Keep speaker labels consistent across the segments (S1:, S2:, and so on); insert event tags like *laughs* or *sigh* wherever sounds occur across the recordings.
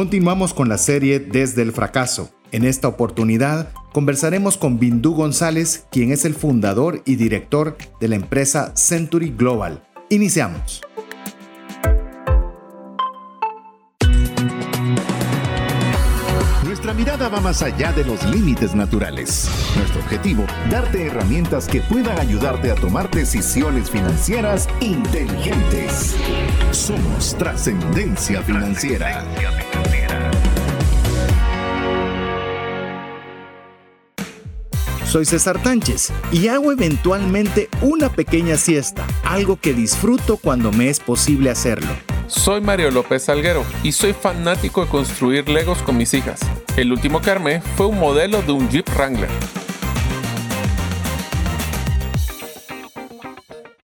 S1: Continuamos con la serie Desde el fracaso. En esta oportunidad conversaremos con Bindu González, quien es el fundador y director de la empresa Century Global. Iniciamos.
S2: Mirada va más allá de los límites naturales. Nuestro objetivo, darte herramientas que puedan ayudarte a tomar decisiones financieras inteligentes. Somos trascendencia financiera.
S1: Soy César Tánchez y hago eventualmente una pequeña siesta, algo que disfruto cuando me es posible hacerlo.
S3: Soy Mario López Salguero y soy fanático de construir Legos con mis hijas. El último que armé fue un modelo de un Jeep Wrangler.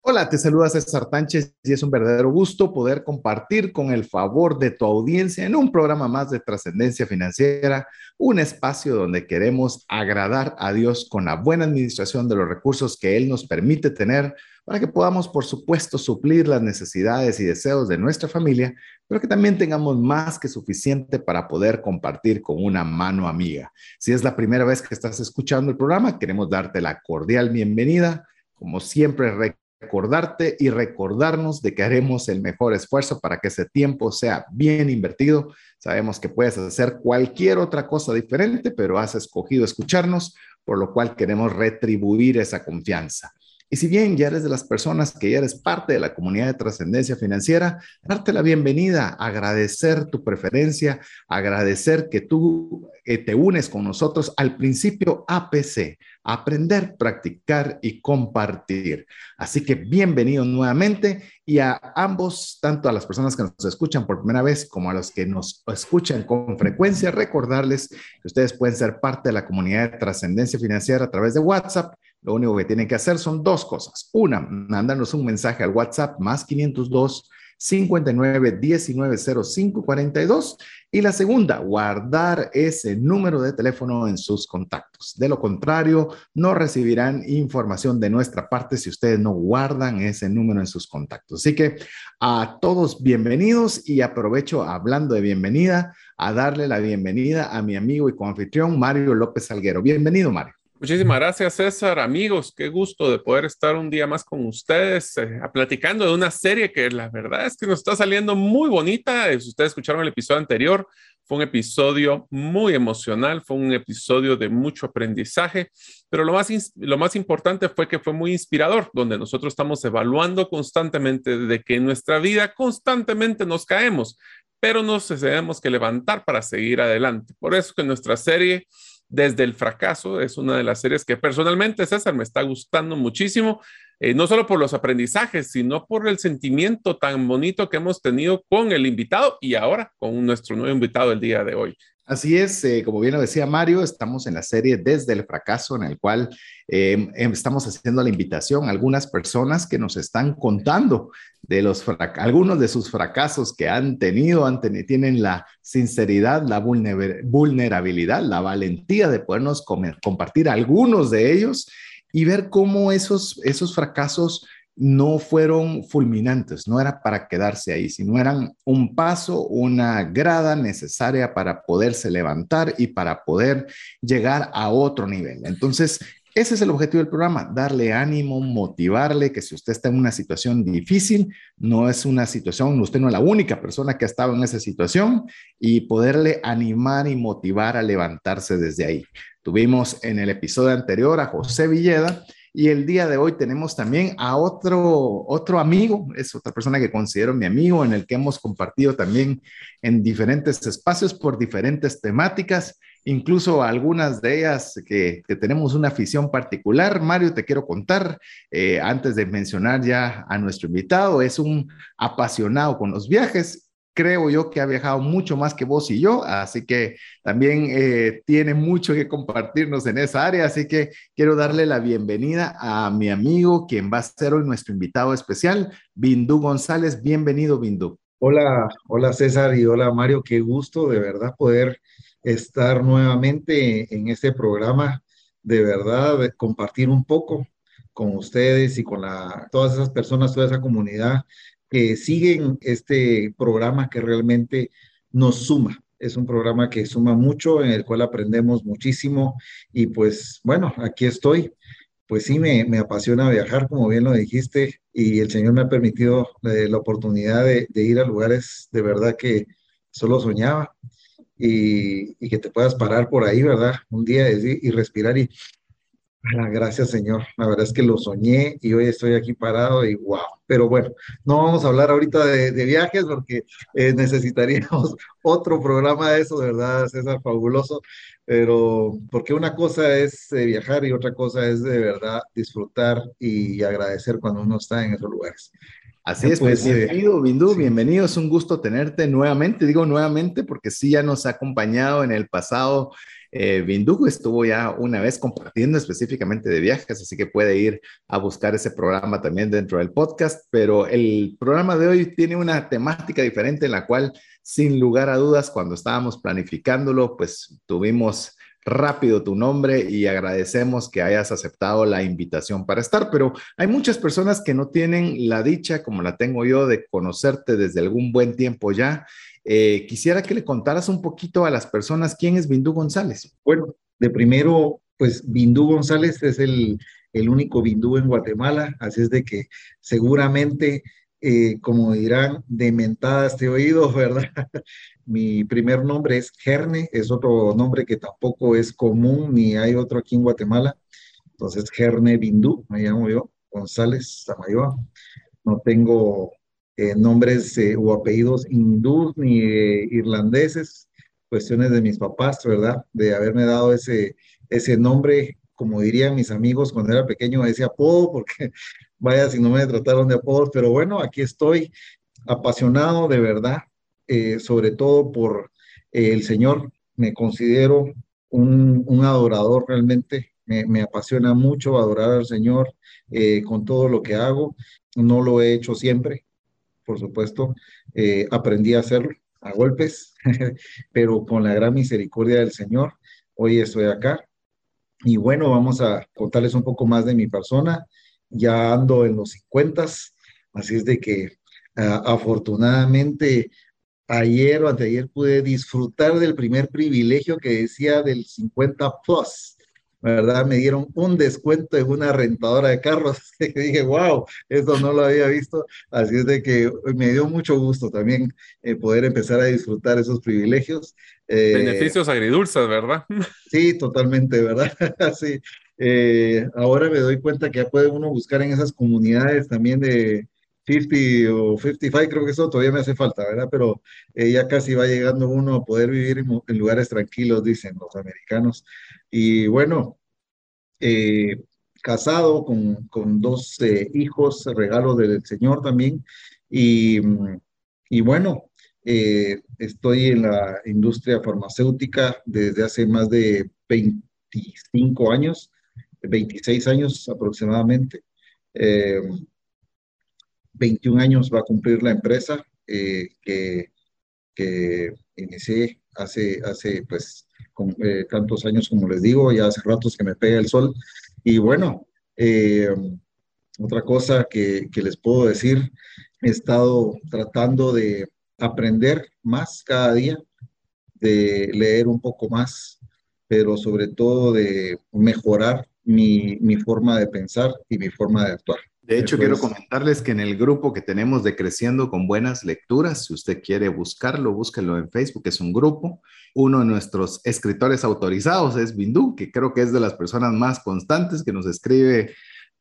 S1: Hola, te saluda César Tánchez y es un verdadero gusto poder compartir con el favor de tu audiencia en un programa más de trascendencia financiera, un espacio donde queremos agradar a Dios con la buena administración de los recursos que Él nos permite tener para que podamos, por supuesto, suplir las necesidades y deseos de nuestra familia, pero que también tengamos más que suficiente para poder compartir con una mano amiga. Si es la primera vez que estás escuchando el programa, queremos darte la cordial bienvenida. Como siempre, recordarte y recordarnos de que haremos el mejor esfuerzo para que ese tiempo sea bien invertido. Sabemos que puedes hacer cualquier otra cosa diferente, pero has escogido escucharnos, por lo cual queremos retribuir esa confianza. Y si bien ya eres de las personas que ya eres parte de la comunidad de trascendencia financiera, darte la bienvenida, agradecer tu preferencia, agradecer que tú eh, te unes con nosotros al principio APC, aprender, practicar y compartir. Así que bienvenido nuevamente y a ambos, tanto a las personas que nos escuchan por primera vez como a los que nos escuchan con frecuencia, recordarles que ustedes pueden ser parte de la comunidad de trascendencia financiera a través de WhatsApp lo único que tienen que hacer son dos cosas. Una, mandarnos un mensaje al WhatsApp más 502 59 19 05 42 y la segunda, guardar ese número de teléfono en sus contactos. De lo contrario, no recibirán información de nuestra parte si ustedes no guardan ese número en sus contactos. Así que a todos bienvenidos y aprovecho hablando de bienvenida a darle la bienvenida a mi amigo y coanfitrión Mario López Salguero. Bienvenido, Mario.
S3: Muchísimas gracias, César. Amigos, qué gusto de poder estar un día más con ustedes, eh, platicando de una serie que la verdad es que nos está saliendo muy bonita. Si ustedes escucharon el episodio anterior, fue un episodio muy emocional, fue un episodio de mucho aprendizaje, pero lo más, lo más importante fue que fue muy inspirador, donde nosotros estamos evaluando constantemente de que en nuestra vida constantemente nos caemos, pero nos tenemos que levantar para seguir adelante. Por eso que nuestra serie desde el fracaso. Es una de las series que personalmente, César, me está gustando muchísimo, eh, no solo por los aprendizajes, sino por el sentimiento tan bonito que hemos tenido con el invitado y ahora con nuestro nuevo invitado el día de hoy.
S1: Así es, eh, como bien lo decía Mario, estamos en la serie Desde el fracaso, en el cual eh, em, estamos haciendo la invitación a algunas personas que nos están contando de los algunos de sus fracasos que han tenido, han tienen la sinceridad, la vulnerabilidad, la valentía de podernos compartir algunos de ellos y ver cómo esos, esos fracasos no fueron fulminantes, no era para quedarse ahí, sino eran un paso, una grada necesaria para poderse levantar y para poder llegar a otro nivel. Entonces, ese es el objetivo del programa, darle ánimo, motivarle, que si usted está en una situación difícil, no es una situación, usted no es la única persona que ha estado en esa situación y poderle animar y motivar a levantarse desde ahí. Tuvimos en el episodio anterior a José Villeda y el día de hoy tenemos también a otro, otro amigo, es otra persona que considero mi amigo, en el que hemos compartido también en diferentes espacios por diferentes temáticas, incluso algunas de ellas que, tenemos una afición particular. Mario, te quiero contar, eh, antes de mencionar ya a nuestro invitado, es un apasionado con los viajes creo yo que ha viajado mucho más que vos y yo, así que también eh, tiene mucho que compartirnos en esa área, así que quiero darle la bienvenida a mi amigo, quien va a ser hoy nuestro invitado especial, Bindú González. Bienvenido, Bindú.
S4: Hola, hola César y hola Mario, qué gusto de verdad poder estar nuevamente en este programa, de verdad compartir un poco con ustedes y con todas esas personas, toda esa comunidad que siguen este programa que realmente nos suma. Es un programa que suma mucho, en el cual aprendemos muchísimo y pues bueno, aquí estoy. Pues sí, me, me apasiona viajar, como bien lo dijiste, y el Señor me ha permitido eh, la oportunidad de, ir a lugares de verdad que solo soñaba y, y, que te puedas parar por ahí, ¿verdad? Un día y, y respirar y Gracias, Señor. La verdad es que lo soñé y hoy estoy aquí parado y wow. Pero bueno, no vamos a hablar ahorita de, de viajes porque eh, necesitaríamos *laughs* otro programa de eso, de verdad, César, fabuloso. Pero porque una cosa es eh, viajar y otra cosa es de verdad disfrutar y agradecer cuando uno está en esos lugares.
S1: Así es, pues, pues bienvenido, Bindú, sí. bienvenido, es un gusto tenerte nuevamente, digo nuevamente porque sí ya nos ha acompañado en el pasado eh, Bindugo estuvo ya una vez compartiendo específicamente de viajes, así que puede ir a buscar ese programa también dentro del podcast, pero el programa de hoy tiene una temática diferente en la cual, sin lugar a dudas, cuando estábamos planificándolo, pues tuvimos rápido tu nombre y agradecemos que hayas aceptado la invitación para estar, pero hay muchas personas que no tienen la dicha, como la tengo yo, de conocerte desde algún buen tiempo ya eh, quisiera que le contaras un poquito a las personas quién es Bindú González.
S4: Bueno, de primero, pues Bindú González es el, el único Bindú en Guatemala, así es de que seguramente, eh, como dirán, de mentada este oído, *laughs* ¿verdad? Mi primer nombre es Gerne, es otro nombre que tampoco es común, ni hay otro aquí en Guatemala. Entonces, Gerne Bindú, me llamo yo, González Samayoa. No tengo eh, nombres eh, o apellidos hindús ni eh, irlandeses, cuestiones de mis papás, ¿verdad? De haberme dado ese, ese nombre, como dirían mis amigos cuando era pequeño, ese apodo, porque *laughs* vaya si no me trataron de apodo, pero bueno, aquí estoy apasionado de verdad, eh, sobre todo por el Señor, me considero un, un adorador realmente, me, me, apasiona mucho adorar al Señor eh, con todo lo que hago. No lo he hecho siempre, por supuesto, eh, aprendí a hacerlo a golpes, *laughs* pero con la gran misericordia del Señor, hoy estoy acá. Y bueno, vamos a contarles un poco más de mi persona. Ya ando en los 50, así es de que uh, afortunadamente ayer o anteayer pude disfrutar del primer privilegio que decía del 50 plus. ¿Verdad? Me dieron un descuento en una rentadora de carros. *laughs* Dije, wow, eso no lo había visto. Así es de que me dio mucho gusto también eh, poder empezar a disfrutar esos privilegios.
S3: Eh, Beneficios agridulces, ¿verdad? *laughs*
S4: Sí, totalmente, ¿verdad? *laughs* sí. Eh, ahora me doy cuenta que ya puede uno buscar en esas comunidades también de 50 o 55, creo que eso todavía me hace falta, ¿verdad? Pero eh, ya casi va llegando uno a poder vivir en, en lugares tranquilos, dicen los americanos. Y bueno, eh, casado con, con dos eh, hijos, regalo del Señor también. Y, y bueno, eh, estoy en la industria farmacéutica desde hace más de 25 años, 26 años aproximadamente. 21 años va a cumplir la empresa que, que, inicié hace, hace pues con, eh, tantos años como les digo, ya hace ratos que me pega el sol. Y bueno, eh, otra cosa que, que les puedo decir, he estado tratando de aprender más cada día, de leer un poco más, pero sobre todo de mejorar mi, mi forma de pensar y mi forma de actuar.
S1: De hecho, quiero comentarles que en el grupo que tenemos de Creciendo con Buenas Lecturas, si usted quiere buscarlo, búsquelo en Facebook, es un grupo. Uno de nuestros escritores autorizados es Bindú, que creo que es de las personas más constantes que nos escribe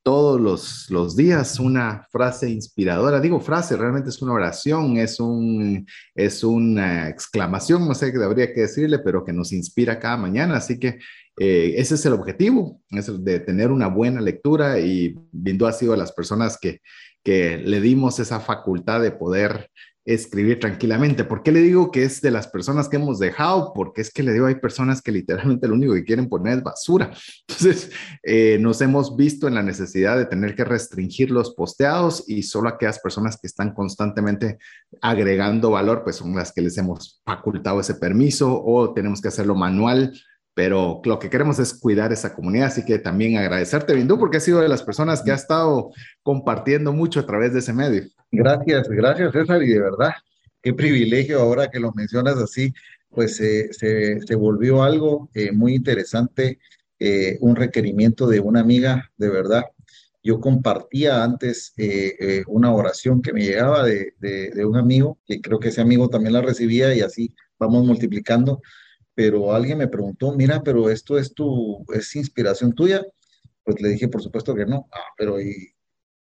S1: todos los, los días una frase inspiradora. Digo frase, realmente es una oración, es, un, es una exclamación, no sé qué habría que decirle, pero que nos inspira cada mañana. Así que eh, ese es el objetivo, es el de tener una buena lectura y Bindú ha sido de las personas que, que le dimos esa facultad de poder escribir tranquilamente. ¿Por qué le digo que es de las personas que hemos dejado? Porque es que le digo, hay personas que literalmente lo único que quieren poner es basura. *laughs* Entonces, eh, nos hemos visto en la necesidad de tener que restringir los posteados y solo aquellas personas que están constantemente agregando valor, pues son las que les hemos facultado ese permiso o tenemos que hacerlo manual pero lo que queremos es cuidar esa comunidad, así que también agradecerte, Bindú, porque has sido de las personas que ha estado compartiendo mucho a través de ese medio.
S4: Gracias, gracias César, y de verdad, qué privilegio ahora que lo mencionas así, pues se, se, volvió algo eh, muy interesante, eh, un requerimiento de una amiga, de verdad. Yo compartía antes eh, una oración que me llegaba de, de, un amigo, que creo que ese amigo también la recibía y así vamos multiplicando, pero alguien me preguntó, mira, pero esto es tu, es inspiración tuya. Pues le dije, por supuesto que no, ah, pero y,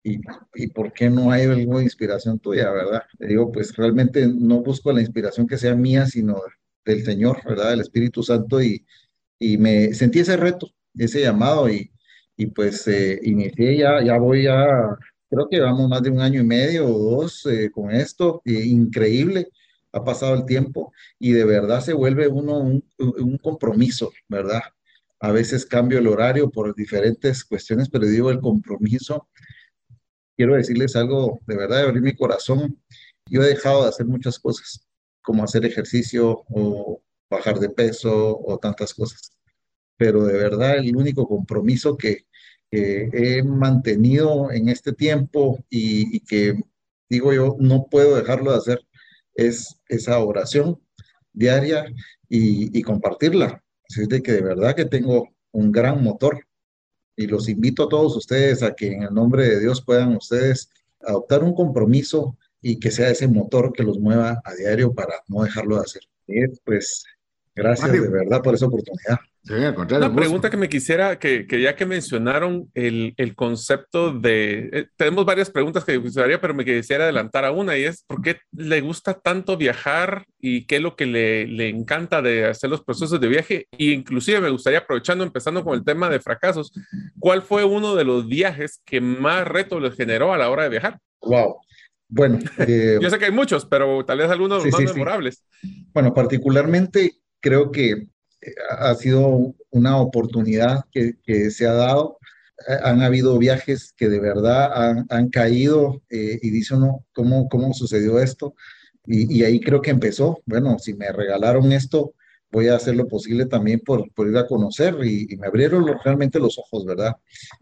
S4: y, y, por qué no hay alguna inspiración tuya, ¿verdad? Le digo, pues realmente no busco la inspiración que sea mía, sino del Señor, ¿verdad? Del Espíritu Santo y, y me sentí ese reto, ese llamado y, y pues eh, inicié ya, ya voy a, creo que vamos más de un año y medio o dos eh, con esto, increíble, ha pasado el tiempo y de verdad se vuelve uno un, compromiso, ¿verdad? A veces cambio el horario por diferentes cuestiones, pero digo el compromiso. Quiero decirles algo de verdad, de abrir mi corazón. Yo he dejado de hacer muchas cosas como hacer ejercicio o bajar de peso o tantas cosas. Pero de verdad el único compromiso que, he mantenido en este tiempo y, que digo yo no puedo dejarlo de hacer es esa oración diaria y, compartirla. Así de que de verdad que tengo un gran motor y los invito a todos ustedes a que en el nombre de Dios puedan ustedes adoptar un compromiso y que sea ese motor que los mueva a diario para no dejarlo de hacer. pues gracias de verdad por esa oportunidad.
S3: Una pregunta que me quisiera, que, que ya que mencionaron el, el concepto de, eh, tenemos varias preguntas que me gustaría, pero me quisiera adelantar a una y es, ¿por qué le gusta tanto viajar y qué es lo que le, le encanta de hacer los procesos de viaje? Y inclusive me gustaría, aprovechando, empezando con el tema de fracasos, ¿cuál fue uno de los viajes que más reto les generó a la hora de viajar?
S4: Wow, bueno, *laughs*
S3: eh, yo sé que hay muchos, pero tal vez algunos de los más memorables.
S4: Bueno, particularmente creo que eh, ha sido una oportunidad que, que se ha dado. Eh, han habido viajes que de verdad han, han caído y dice uno, ¿cómo, ¿cómo sucedió esto? Y, y, ahí creo que empezó. Bueno, si me regalaron esto, voy a hacer lo posible también por, por ir a conocer y, me abrieron realmente los ojos, ¿verdad?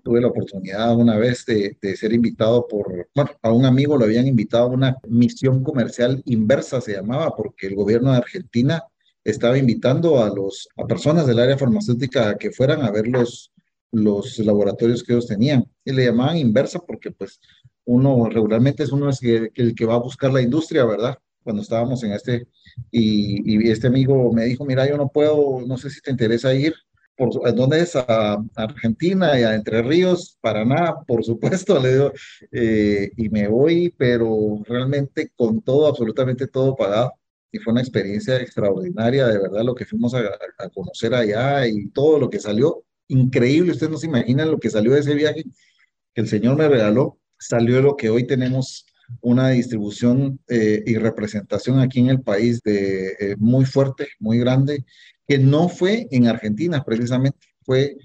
S4: Tuve la oportunidad una vez de, de, ser invitado por, bueno, a un amigo lo habían invitado a una misión comercial inversa, se llamaba, porque el gobierno de Argentina estaba invitando a, los, a personas del área farmacéutica a que fueran a ver los, los laboratorios que ellos tenían. Y le llamaban inversa porque pues uno regularmente es uno es el que va a buscar la industria, ¿verdad? Cuando estábamos en este y, este amigo me dijo, mira, yo no puedo, no sé si te interesa ir. Por, ¿Dónde es? A Argentina y a Entre Ríos, Paraná, por supuesto, *laughs* le digo, eh, y me voy, pero realmente con todo, absolutamente todo pagado. Y fue una experiencia extraordinaria, de verdad, lo que fuimos a, conocer allá y todo lo que salió, increíble. Ustedes no se imaginan lo que salió de ese viaje que el Señor me regaló, salió lo que hoy tenemos una distribución eh, y representación aquí en el país de, eh, muy fuerte, muy grande, que no fue en Argentina precisamente, fue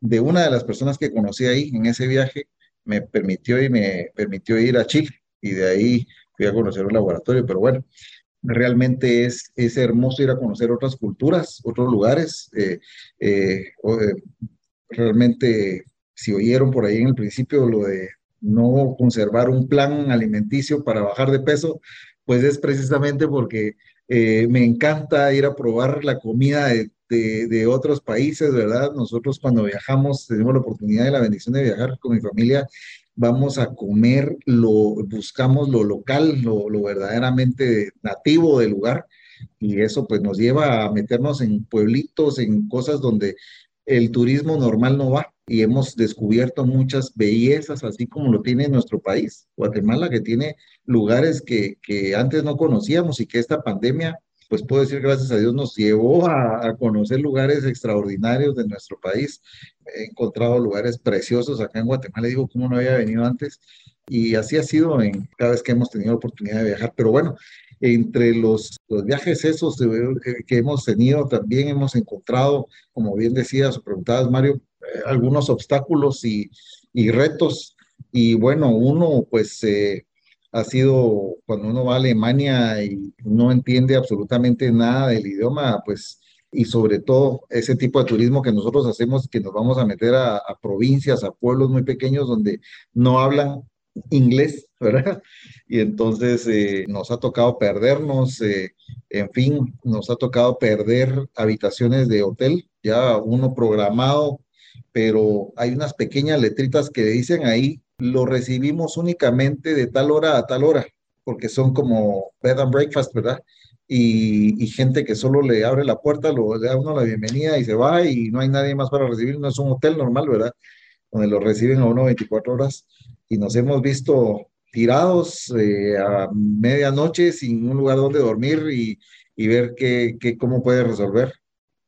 S4: de una de las personas que conocí ahí en ese viaje, me permitió y me permitió ir a Chile y de ahí fui a conocer un laboratorio, pero bueno, realmente es, es hermoso ir a conocer otras culturas, otros lugares. Eh, realmente, si oyeron por ahí en el principio lo de no conservar un plan alimenticio para bajar de peso, pues es precisamente porque eh, me encanta ir a probar la comida de, de, otros países, ¿verdad? Nosotros cuando viajamos, tenemos la oportunidad y la bendición de viajar con mi familia, vamos a comer, lo, buscamos lo local, lo, verdaderamente nativo del lugar, y eso pues nos lleva a meternos en pueblitos, en cosas donde el turismo normal no va. Y hemos descubierto muchas bellezas, así como lo tiene nuestro país, Guatemala, que tiene lugares que, que antes no conocíamos y que esta pandemia, pues puedo decir gracias a Dios, nos llevó a, conocer lugares extraordinarios de nuestro país. He encontrado lugares preciosos acá en Guatemala, digo, cómo no había venido antes. Y así ha sido en cada vez que hemos tenido la oportunidad de viajar. Pero bueno, entre los, viajes esos que hemos tenido, también hemos encontrado, como bien decías o preguntabas, Mario, eh, algunos obstáculos y, y, retos. Y bueno, uno pues eh, ha sido cuando uno va a Alemania y no entiende absolutamente nada del idioma, pues y sobre todo ese tipo de turismo que nosotros hacemos, que nos vamos a meter a, a provincias, a pueblos muy pequeños donde no hablan inglés *laughs* ¿verdad? Y entonces eh, nos ha tocado perdernos, eh, en fin, nos ha tocado perder habitaciones de hotel, ya uno programado, pero hay unas pequeñas letritas que dicen ahí, lo recibimos únicamente de tal hora a tal hora, porque son como bed and breakfast, ¿verdad? Y, gente que solo le abre la puerta, lo, le da uno la bienvenida y se va y no hay nadie más para recibir, no es un hotel normal, ¿verdad? Donde lo reciben a uno 24 horas y nos hemos visto tirados eh, a medianoche sin un lugar donde dormir y, ver qué, qué, cómo puede resolver.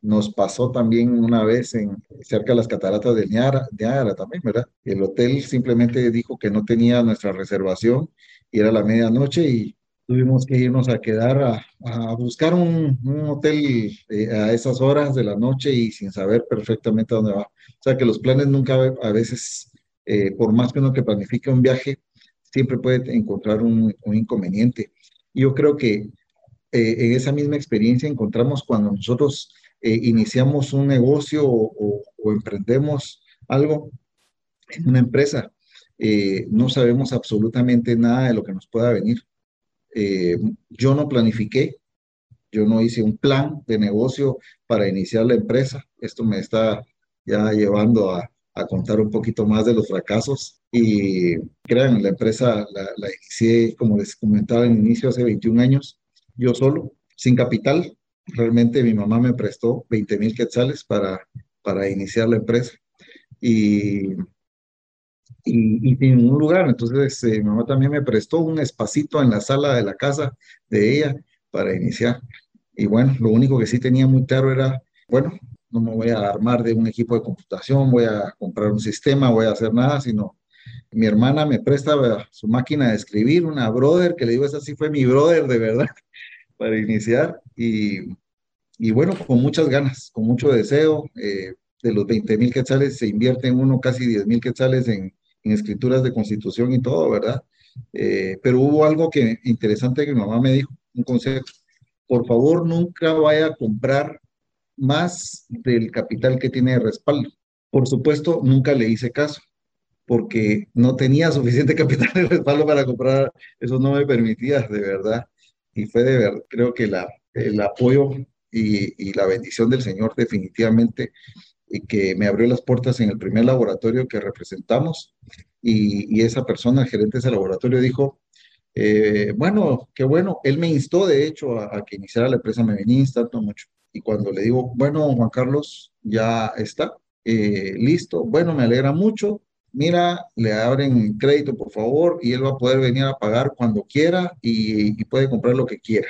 S4: Nos pasó también una vez en cerca de las cataratas de Niágara, también, ¿verdad? El hotel simplemente dijo que no tenía nuestra reservación y era la medianoche y tuvimos que irnos a quedar a, buscar un, un hotel eh, a esas horas de la noche y sin saber perfectamente dónde va. O sea que los planes nunca a veces, eh, por más que uno que planifique un viaje, siempre puede encontrar un, un inconveniente. Yo creo que eh, en esa misma experiencia encontramos cuando nosotros eh, iniciamos un negocio o, o, emprendemos algo en una empresa, eh, no sabemos absolutamente nada de lo que nos pueda venir. yo no planifiqué, yo no hice un plan de negocio para iniciar la empresa. Esto me está ya llevando a, a contar un poquito más de los fracasos. Y crean, la empresa la, la inicié, como les comentaba en inicio, hace 21 años, yo solo, sin capital. Realmente mi mamá me prestó 20 mil quetzales para, para iniciar la empresa. Y, y, y sin un lugar. Entonces, eh, mi mamá también me prestó un espacito en la sala de la casa de ella para iniciar. Y bueno, lo único que sí tenía muy claro era, bueno, no me voy a armar de un equipo de computación, voy a comprar un sistema, voy a hacer nada, sino mi hermana me presta su máquina de escribir, una brother, que le digo, esa sí fue mi brother de verdad, *laughs* para iniciar. Y, y bueno, con muchas ganas, con mucho deseo. Eh, de los 20 mil quetzales se invierte en uno casi 10 mil quetzales en, en, escrituras de constitución y todo, ¿verdad? Eh, pero hubo algo que interesante que mi mamá me dijo, un consejo. Por favor, nunca vaya a comprar más del capital que tiene de respaldo. Por supuesto, nunca le hice caso porque no tenía suficiente *laughs* capital de respaldo para comprar, eso no me permitía, de verdad. Y fue de verdad, creo que la, el apoyo y, la bendición del Señor definitivamente y que me abrió las puertas en el primer laboratorio que representamos y, esa persona, el gerente de ese laboratorio, dijo, eh, bueno, qué bueno, él me instó de hecho a, que iniciara la empresa, me venía instando mucho. Y cuando le digo, bueno, Juan Carlos, ya está, eh, listo, bueno, me alegra mucho, mira, le abren crédito, por favor, y él va a poder venir a pagar cuando quiera y puede comprar lo que quiera,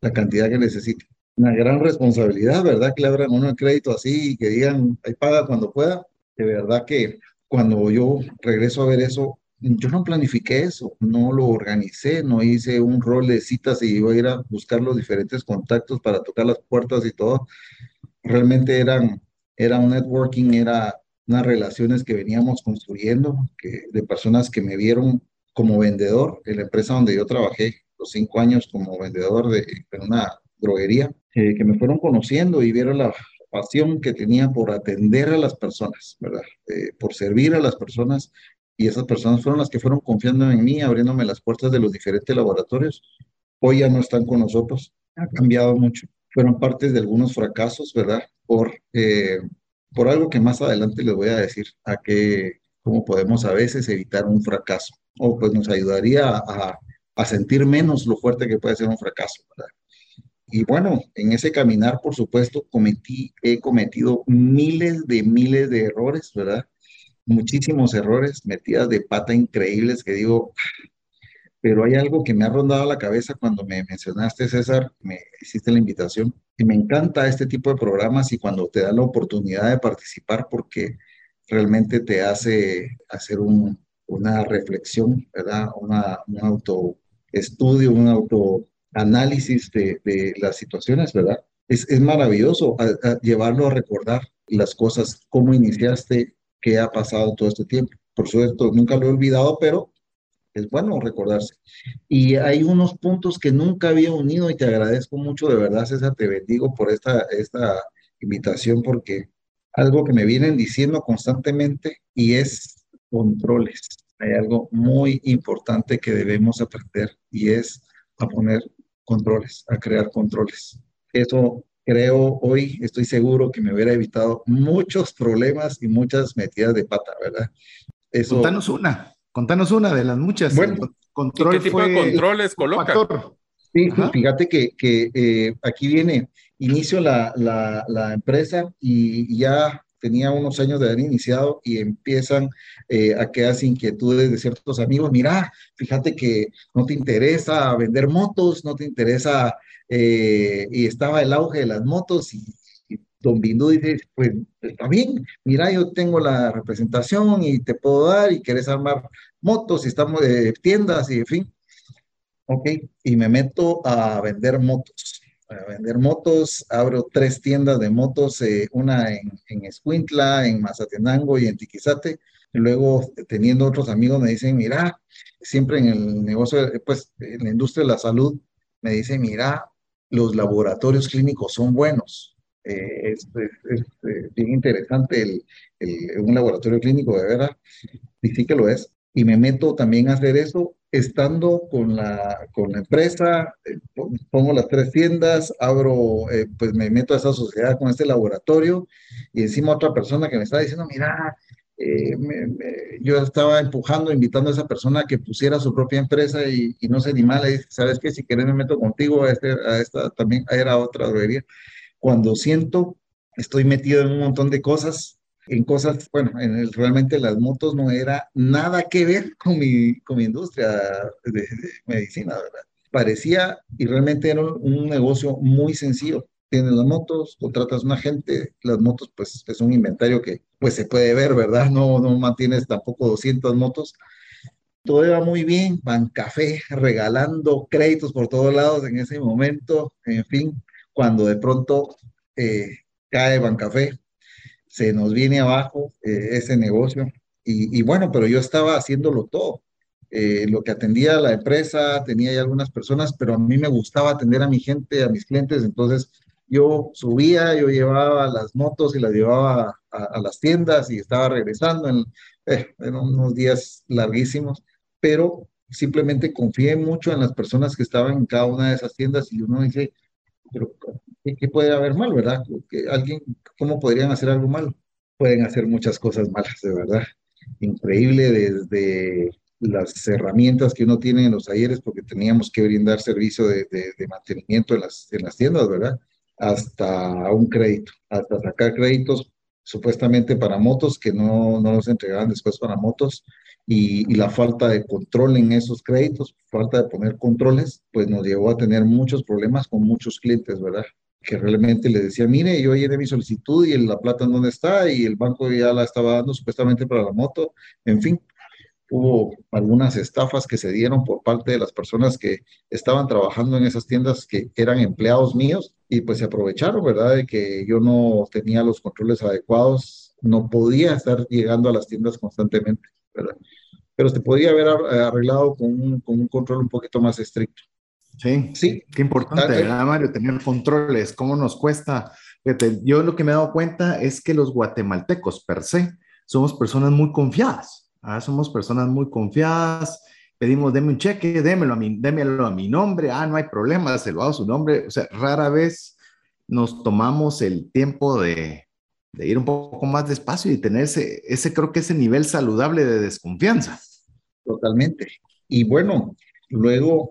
S4: la cantidad que necesite. Una gran responsabilidad, ¿verdad? Que le abran uno el crédito así y que digan, ahí paga cuando pueda. De verdad que cuando yo regreso a ver eso, yo no planifiqué eso, no lo organicé, no hice un rol de citas y iba a ir a buscar los diferentes contactos para tocar las puertas y todo. Realmente eran, era un networking, era unas relaciones que veníamos construyendo, que, de personas que me vieron como vendedor en la empresa donde yo trabajé los cinco años como vendedor de, en una droguería, eh, que me fueron conociendo y vieron la pasión que tenía por atender a las personas, ¿verdad? Eh, por servir a las personas y esas personas fueron las que fueron confiando en mí, abriéndome las puertas de los diferentes laboratorios. Hoy ya no están con nosotros, ha cambiado mucho. Fueron partes de algunos fracasos, ¿verdad? Por, eh, por algo que más adelante les voy a decir, a que cómo podemos a veces evitar un fracaso, o pues nos ayudaría a, a sentir menos lo fuerte que puede ser un fracaso, ¿verdad? Y bueno, en ese caminar, por supuesto, cometí, he cometido miles de miles de errores, ¿verdad? muchísimos errores, metidas de pata increíbles que digo, pero hay algo que me ha rondado la cabeza cuando me mencionaste, César, me hiciste la invitación, y me encanta este tipo de programas y cuando te da la oportunidad de participar porque realmente te hace hacer un, una reflexión, ¿verdad? Una, un autoestudio, un autoanálisis de, de las situaciones, ¿verdad? Es, es maravilloso a, a llevarlo a recordar las cosas, cómo iniciaste, qué ha pasado todo este tiempo. Por supuesto, nunca lo he olvidado, pero es bueno recordarse. Y hay unos puntos que nunca había unido y te agradezco mucho, de verdad, César, te bendigo por esta, esta invitación porque algo que me vienen diciendo constantemente y es controles. Hay algo muy importante que debemos aprender y es a poner controles, a crear controles. Eso creo hoy, estoy seguro que me hubiera evitado muchos problemas y muchas metidas de pata, ¿verdad?
S1: Eso, contanos una, contanos una de las muchas.
S3: Bueno, control ¿qué tipo de controles coloca?
S4: Sí, fíjate que, que eh, aquí viene, inicio la, la, la empresa y ya tenía unos años de haber iniciado y empiezan eh, a quedarse inquietudes de ciertos amigos. Mira, fíjate que no te interesa vender motos, no te interesa, eh, y estaba el auge de las motos y, don Bindú dice, pues está bien, mira, yo tengo la representación y te puedo dar y quieres armar motos y estamos de tiendas y en fin. Ok, y me meto a vender motos para vender motos. Abro tres tiendas de motos, eh, una en, en Escuintla, en Mazatenango y en Tiquizate. Luego, teniendo otros amigos, me dicen, mira, siempre en el negocio, pues en la industria de la salud, me dicen, mira, los laboratorios clínicos son buenos. Eh, es, eh, bien interesante el, un laboratorio clínico, de verdad. Y sí que lo es. Y me meto también a hacer eso estando con la, con la empresa, eh, pongo las tres tiendas, abro, eh, pues me meto a esa sociedad con este laboratorio y encima otra persona que me está diciendo, mira, eh, yo estaba empujando, invitando a esa persona a que pusiera su propia empresa y, no se animaba, le dice, ¿sabes qué? Si quieres me meto contigo a, este, esta también, era otra droguería. Cuando siento, estoy metido en un montón de cosas, en cosas, bueno, en realmente las motos no era nada que ver con mi, con mi industria de, medicina, ¿verdad? Parecía y realmente era un, negocio muy sencillo. Tienes las motos, contratas una gente, las motos pues es un inventario que pues se puede ver, ¿verdad? No, no mantienes tampoco 200 motos. Todo iba muy bien, Bancafé regalando créditos por todos lados en ese momento, en fin, cuando de pronto eh, cae Bancafé, se nos viene abajo eh, ese negocio. Y, bueno, pero yo estaba haciéndolo todo. Eh, lo que atendía a la empresa, tenía ya algunas personas, pero a mí me gustaba atender a mi gente, a mis clientes, entonces yo subía, yo llevaba las motos y las llevaba a, las tiendas y estaba regresando en, eh, en, unos días larguísimos, pero simplemente confié mucho en las personas que estaban en cada una de esas tiendas y uno dice, pero ¿qué, puede haber mal, verdad? alguien, ¿Cómo podrían hacer algo malo? Pueden hacer muchas cosas malas, de verdad. Increíble desde las herramientas que uno tiene en los talleres, porque teníamos que brindar servicio de, mantenimiento en las, en las tiendas, ¿verdad? Hasta un crédito, hasta sacar créditos supuestamente para motos que no, no los entregaban después para motos y, y, la falta de control en esos créditos, falta de poner controles, pues nos llevó a tener muchos problemas con muchos clientes, ¿verdad? que realmente le decía, mire, yo llené mi solicitud y la plata en dónde está y el banco ya la estaba dando supuestamente para la moto, en fin, hubo algunas estafas que se dieron por parte de las personas que estaban trabajando en esas tiendas que eran empleados míos y pues se aprovecharon, ¿verdad? De que yo no tenía los controles adecuados, no podía estar llegando a las tiendas constantemente, ¿verdad? Pero se podía haber arreglado con con un control un poquito más estricto.
S1: Sí, sí. Qué importante, ¿verdad, Mario? Tener controles, cómo nos cuesta. yo lo que me he dado cuenta es que los guatemaltecos per se somos personas muy confiadas. ¿Ah? Somos personas muy confiadas. Pedimos, deme un cheque, démelo a, mi, démelo a mi nombre. Ah, no hay problema, se lo hago su nombre. O sea, rara vez nos tomamos el tiempo de, de ir un poco más despacio y tener ese, ese, creo que ese nivel saludable de desconfianza.
S4: Totalmente. Y bueno, Luego,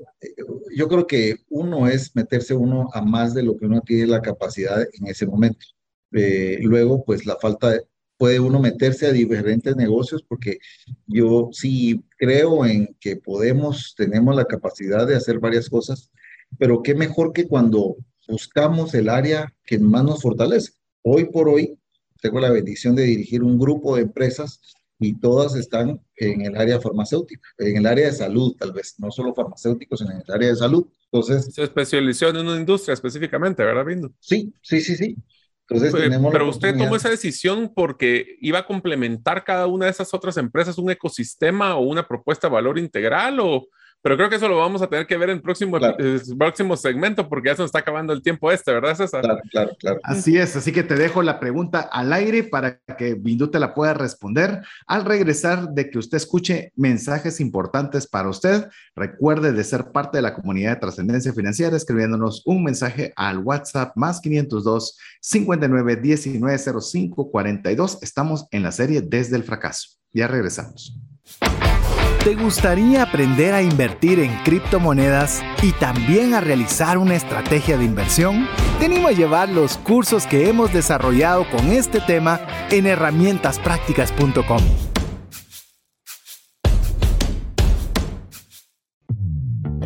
S4: yo creo que uno es meterse uno a más de lo que uno tiene la capacidad en ese momento. Eh, luego, pues la falta de, puede uno meterse a diferentes negocios porque yo sí creo en que podemos, tenemos la capacidad de hacer varias cosas, pero qué mejor que cuando buscamos el área que más nos fortalece. Hoy por hoy, tengo la bendición de dirigir un grupo de empresas y todas están en el área farmacéutica, en el área de salud, tal vez, no solo farmacéuticos, sino en el área de salud. Entonces,
S3: se especializó en una industria específicamente, ¿verdad, Bindo?
S4: Sí, sí, sí, sí.
S3: Entonces, tenemos pero usted tomó esa decisión porque iba a complementar cada una de esas otras empresas un ecosistema o una propuesta de valor integral o Pero creo que eso lo vamos a tener que ver en el próximo, próximo segmento porque ya se nos está acabando el tiempo este, ¿verdad, César?
S4: Claro, claro, claro.
S1: Así es, así que te dejo la pregunta al aire para que Bindu te la pueda responder. Al regresar de que usted escuche mensajes importantes para usted, recuerde de ser parte de la comunidad de trascendencia financiera escribiéndonos un mensaje al WhatsApp más 502 59 19 05 42. Estamos en la serie Desde el Fracaso. Ya regresamos.
S5: ¿Te gustaría aprender a invertir en criptomonedas y también a realizar una estrategia de inversión? Te animo a llevar los cursos que hemos desarrollado con este tema en herramientasprácticas.com.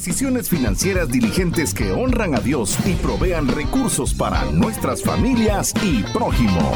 S2: Decisiones financieras diligentes que honran a Dios y provean recursos para nuestras familias y prójimo.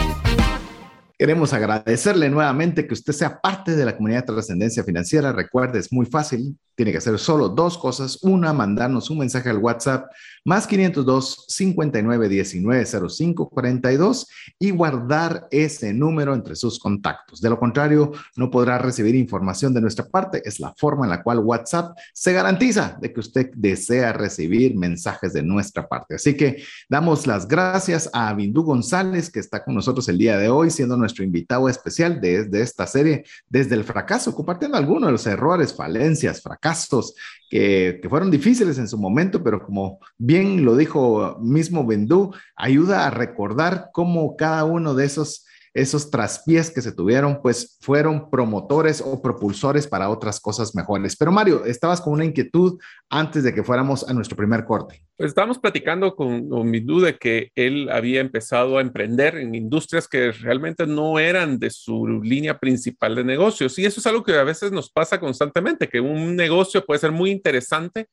S1: Queremos agradecerle nuevamente que usted sea parte de la comunidad de trascendencia financiera. Recuerde, es muy fácil tiene que hacer solo dos cosas. Una, mandarnos un mensaje al WhatsApp más 502 59 19 05 42 y guardar ese número entre sus contactos. De lo contrario, no podrá recibir información de nuestra parte. Es la forma en la cual WhatsApp se garantiza de que usted desea recibir mensajes de nuestra parte. Así que damos las gracias a Bindú González, que está con nosotros el día de hoy, siendo nuestro invitado especial de, de esta serie desde el fracaso, compartiendo algunos de los errores, falencias, fracasos casos que, que, fueron difíciles en su momento, pero como bien lo dijo mismo Bendú, ayuda a recordar cómo cada uno de esos esos traspiés que se tuvieron, pues fueron promotores o propulsores para otras cosas mejores. Pero Mario, estabas con una inquietud antes de que fuéramos a nuestro primer corte.
S3: Pues estábamos platicando con, con mi duda que él había empezado a emprender en industrias que realmente no eran de su línea principal de negocios. Y eso es algo que a veces nos pasa constantemente, que un negocio puede ser muy interesante,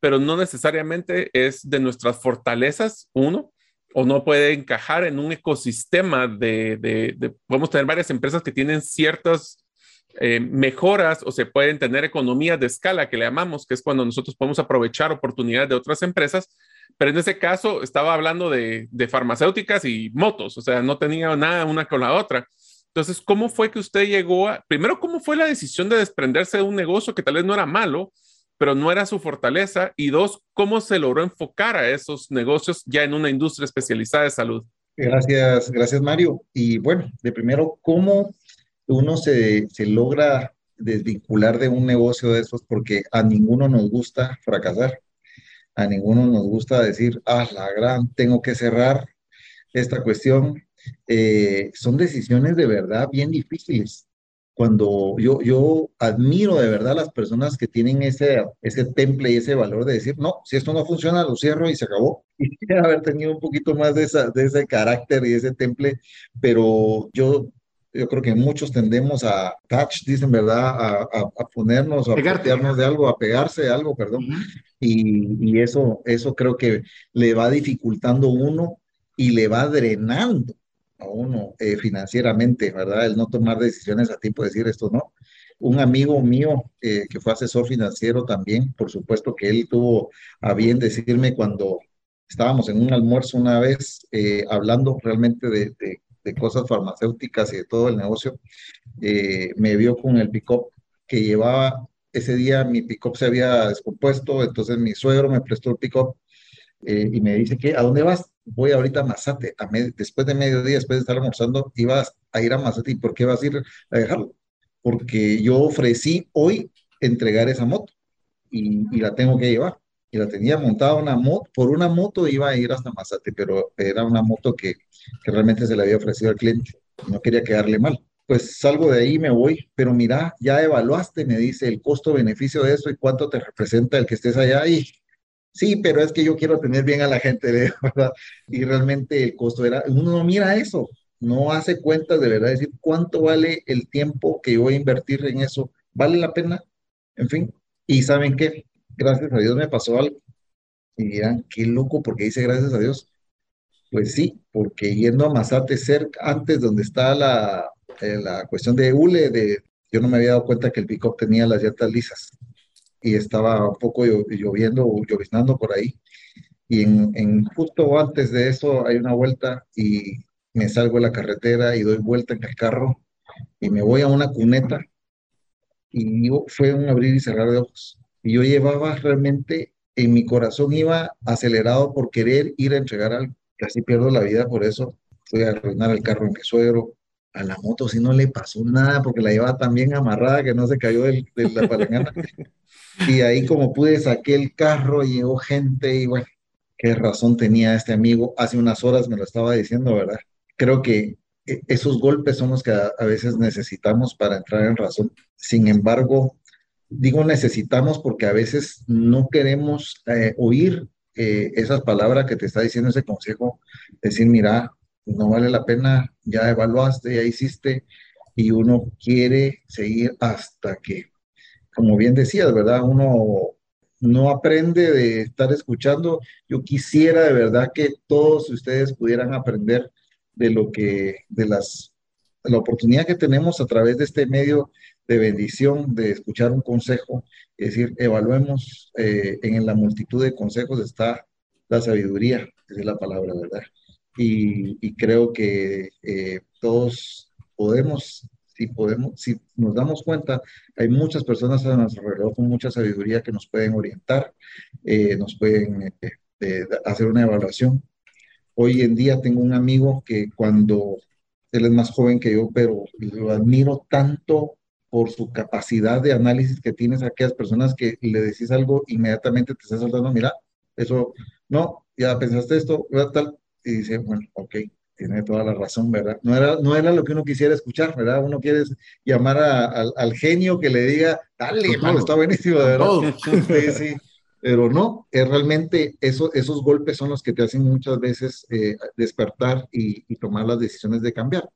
S3: pero no necesariamente es de nuestras fortalezas, uno, o no puede encajar en un ecosistema de, de, podemos tener varias empresas que tienen ciertas eh, mejoras o se pueden tener economías de escala que le llamamos, que es cuando nosotros podemos aprovechar oportunidades de otras empresas, pero en ese caso estaba hablando de, de farmacéuticas y motos, o sea, no tenía nada una con la otra. Entonces, ¿cómo fue que usted llegó a, primero, cómo fue la decisión de desprenderse de un negocio que tal vez no era malo, pero no era su fortaleza. Y dos, ¿cómo se logró enfocar a esos negocios ya en una industria especializada de salud?
S4: Gracias, gracias Mario. Y bueno, de primero, ¿cómo uno se, logra desvincular de un negocio de esos? Porque a ninguno nos gusta fracasar. A ninguno nos gusta decir, ah, la gran, tengo que cerrar esta cuestión. Eh, son decisiones de verdad bien difíciles cuando yo, yo admiro de verdad a las personas que tienen ese, ese temple y ese valor de decir, no, si esto no funciona, lo cierro y se acabó. *laughs* Y quisiera haber tenido un poquito más de, esa, de ese carácter y ese temple, pero yo, yo creo que muchos tendemos a touch, dicen, ¿verdad? A, a, ponernos, a pegarnos de algo, a pegarse de algo, perdón. y, y eso, eso creo que le va dificultando uno y le va drenando a uno eh, financieramente, ¿verdad? El no tomar decisiones a tiempo, decir esto no. Un amigo mío eh, que fue asesor financiero también, por supuesto que él tuvo a bien decirme cuando estábamos en un almuerzo una vez eh, hablando realmente de, de, cosas farmacéuticas y de todo el negocio, me vio con el pick-up que llevaba, ese día mi pick-up se había descompuesto, entonces mi suegro me prestó el pick-up y me dice que, ¿a dónde vas? Voy ahorita a Mazate, a después de mediodía, después de estar almorzando, ibas a ir a Mazate. ¿Y por qué vas a ir a dejarlo? Porque yo ofrecí hoy entregar esa moto y, la tengo que llevar. Y la tenía montada una moto, por una moto iba a ir hasta Mazate, pero era una moto que, que realmente se le había ofrecido al cliente. No quería quedarle mal. Pues salgo de ahí, me voy, pero mira, ya evaluaste, me dice, el costo-beneficio de eso y cuánto te representa el que estés allá. Y sí, pero es que yo quiero tener bien a la gente, *laughs* ¿verdad? Y realmente el costo era, uno no mira eso, no hace cuentas de verdad, decir cuánto vale el tiempo que voy a invertir en eso, ¿vale la pena? En fin, y ¿saben qué? gracias a Dios me pasó algo. Y dirán, qué loco, porque dice gracias a Dios. Pues sí, porque yendo a Mazate cerca, antes donde está la, eh, la cuestión de hule, de, yo no me había dado cuenta que el pick tenía las llantas lisas y estaba un poco lloviendo, lloviznando por ahí. Y en, en, justo antes de eso hay una vuelta y me salgo de la carretera y doy vuelta en el carro y me voy a una cuneta y fue un abrir y cerrar de ojos. Y yo llevaba realmente, en mi corazón iba acelerado por querer ir a entregar algo. Casi pierdo la vida por eso. Fui a arruinar el carro en mi suegro. A la moto si no le pasó nada porque la llevaba tan bien amarrada que no se cayó de la palangana. *laughs* y ahí como pude saqué el carro, llegó gente y bueno, qué razón tenía este amigo. Hace unas horas me lo estaba diciendo, ¿verdad? Creo que e, esos golpes son los que a, veces necesitamos para entrar en razón. Sin embargo, digo necesitamos porque a veces no queremos eh, oír eh, esas palabras que te está diciendo ese consejo, decir, mira, no vale la pena, ya evaluaste, ya hiciste, y uno quiere seguir hasta que, como bien decías, ¿verdad? Uno no aprende de estar escuchando. Yo quisiera de verdad que todos ustedes pudieran aprender de lo que, de las, la oportunidad que tenemos a través de este medio de bendición, de escuchar un consejo, es decir, evaluemos, eh, en la multitud de consejos está la sabiduría, es la palabra, ¿verdad? Y, creo que eh, todos podemos, si podemos, si nos damos cuenta, hay muchas personas a nuestro alrededor con mucha sabiduría que nos pueden orientar, eh, nos pueden hacer una evaluación. Hoy en día tengo un amigo que cuando él es más joven que yo, pero lo admiro tanto por su capacidad de análisis que tienes a aquellas personas que le decís algo, inmediatamente te estás saltando, mira, eso, no, ya pensaste esto, tal, y dice, bueno, ok, tiene toda la razón, ¿verdad? No era, no era lo que uno quisiera escuchar, ¿verdad? Uno quiere llamar al genio que le diga, dale, hermano, está buenísimo, ¿verdad? Sí, sí pero no, es realmente eso, esos golpes son los que te hacen muchas veces eh, despertar y, tomar las decisiones de cambiar.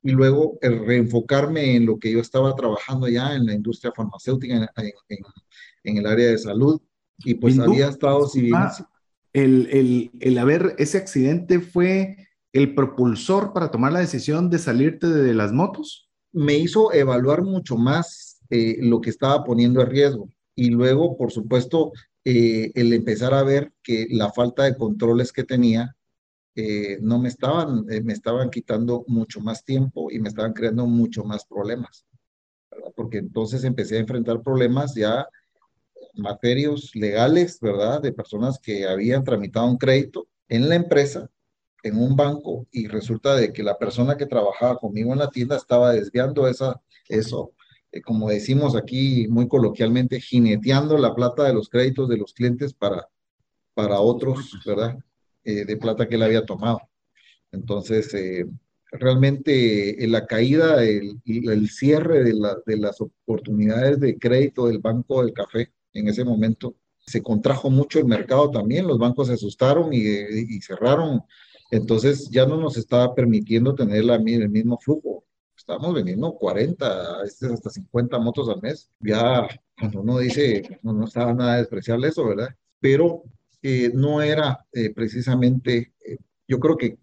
S4: Y luego el reenfocarme en lo que yo estaba trabajando ya en la industria farmacéutica, en, el área de salud, y pues había estado civil.
S1: el, el, el haber, ese accidente fue el propulsor para tomar la decisión de salirte de las motos?
S4: Me hizo evaluar mucho más eh, lo que estaba poniendo en riesgo. Y luego, por supuesto, eh, el empezar a ver que la falta de controles que tenía eh, no me estaban, me estaban quitando mucho más tiempo y me estaban creando mucho más problemas. Porque entonces empecé a enfrentar problemas ya materios legales, ¿verdad? De personas que habían tramitado un crédito en la empresa, en un banco, y resulta de que la persona que trabajaba conmigo en la tienda estaba desviando esa, eso eh, como decimos aquí muy coloquialmente, jineteando la plata de los créditos de los clientes para, para otros, ¿verdad? Eh, de plata que él había tomado. Entonces, eh, realmente la caída, el, el cierre de, la, de, las oportunidades de crédito del Banco del Café en ese momento, se contrajo mucho el mercado también, los bancos se asustaron y, y cerraron, entonces ya no nos estaba permitiendo tener la, el mismo flujo estamos vendiendo 40, hasta 50 motos al mes. Ya cuando uno dice, no, no estaba nada despreciable eso, ¿verdad? Pero eh, no era eh, precisamente, eh, yo creo que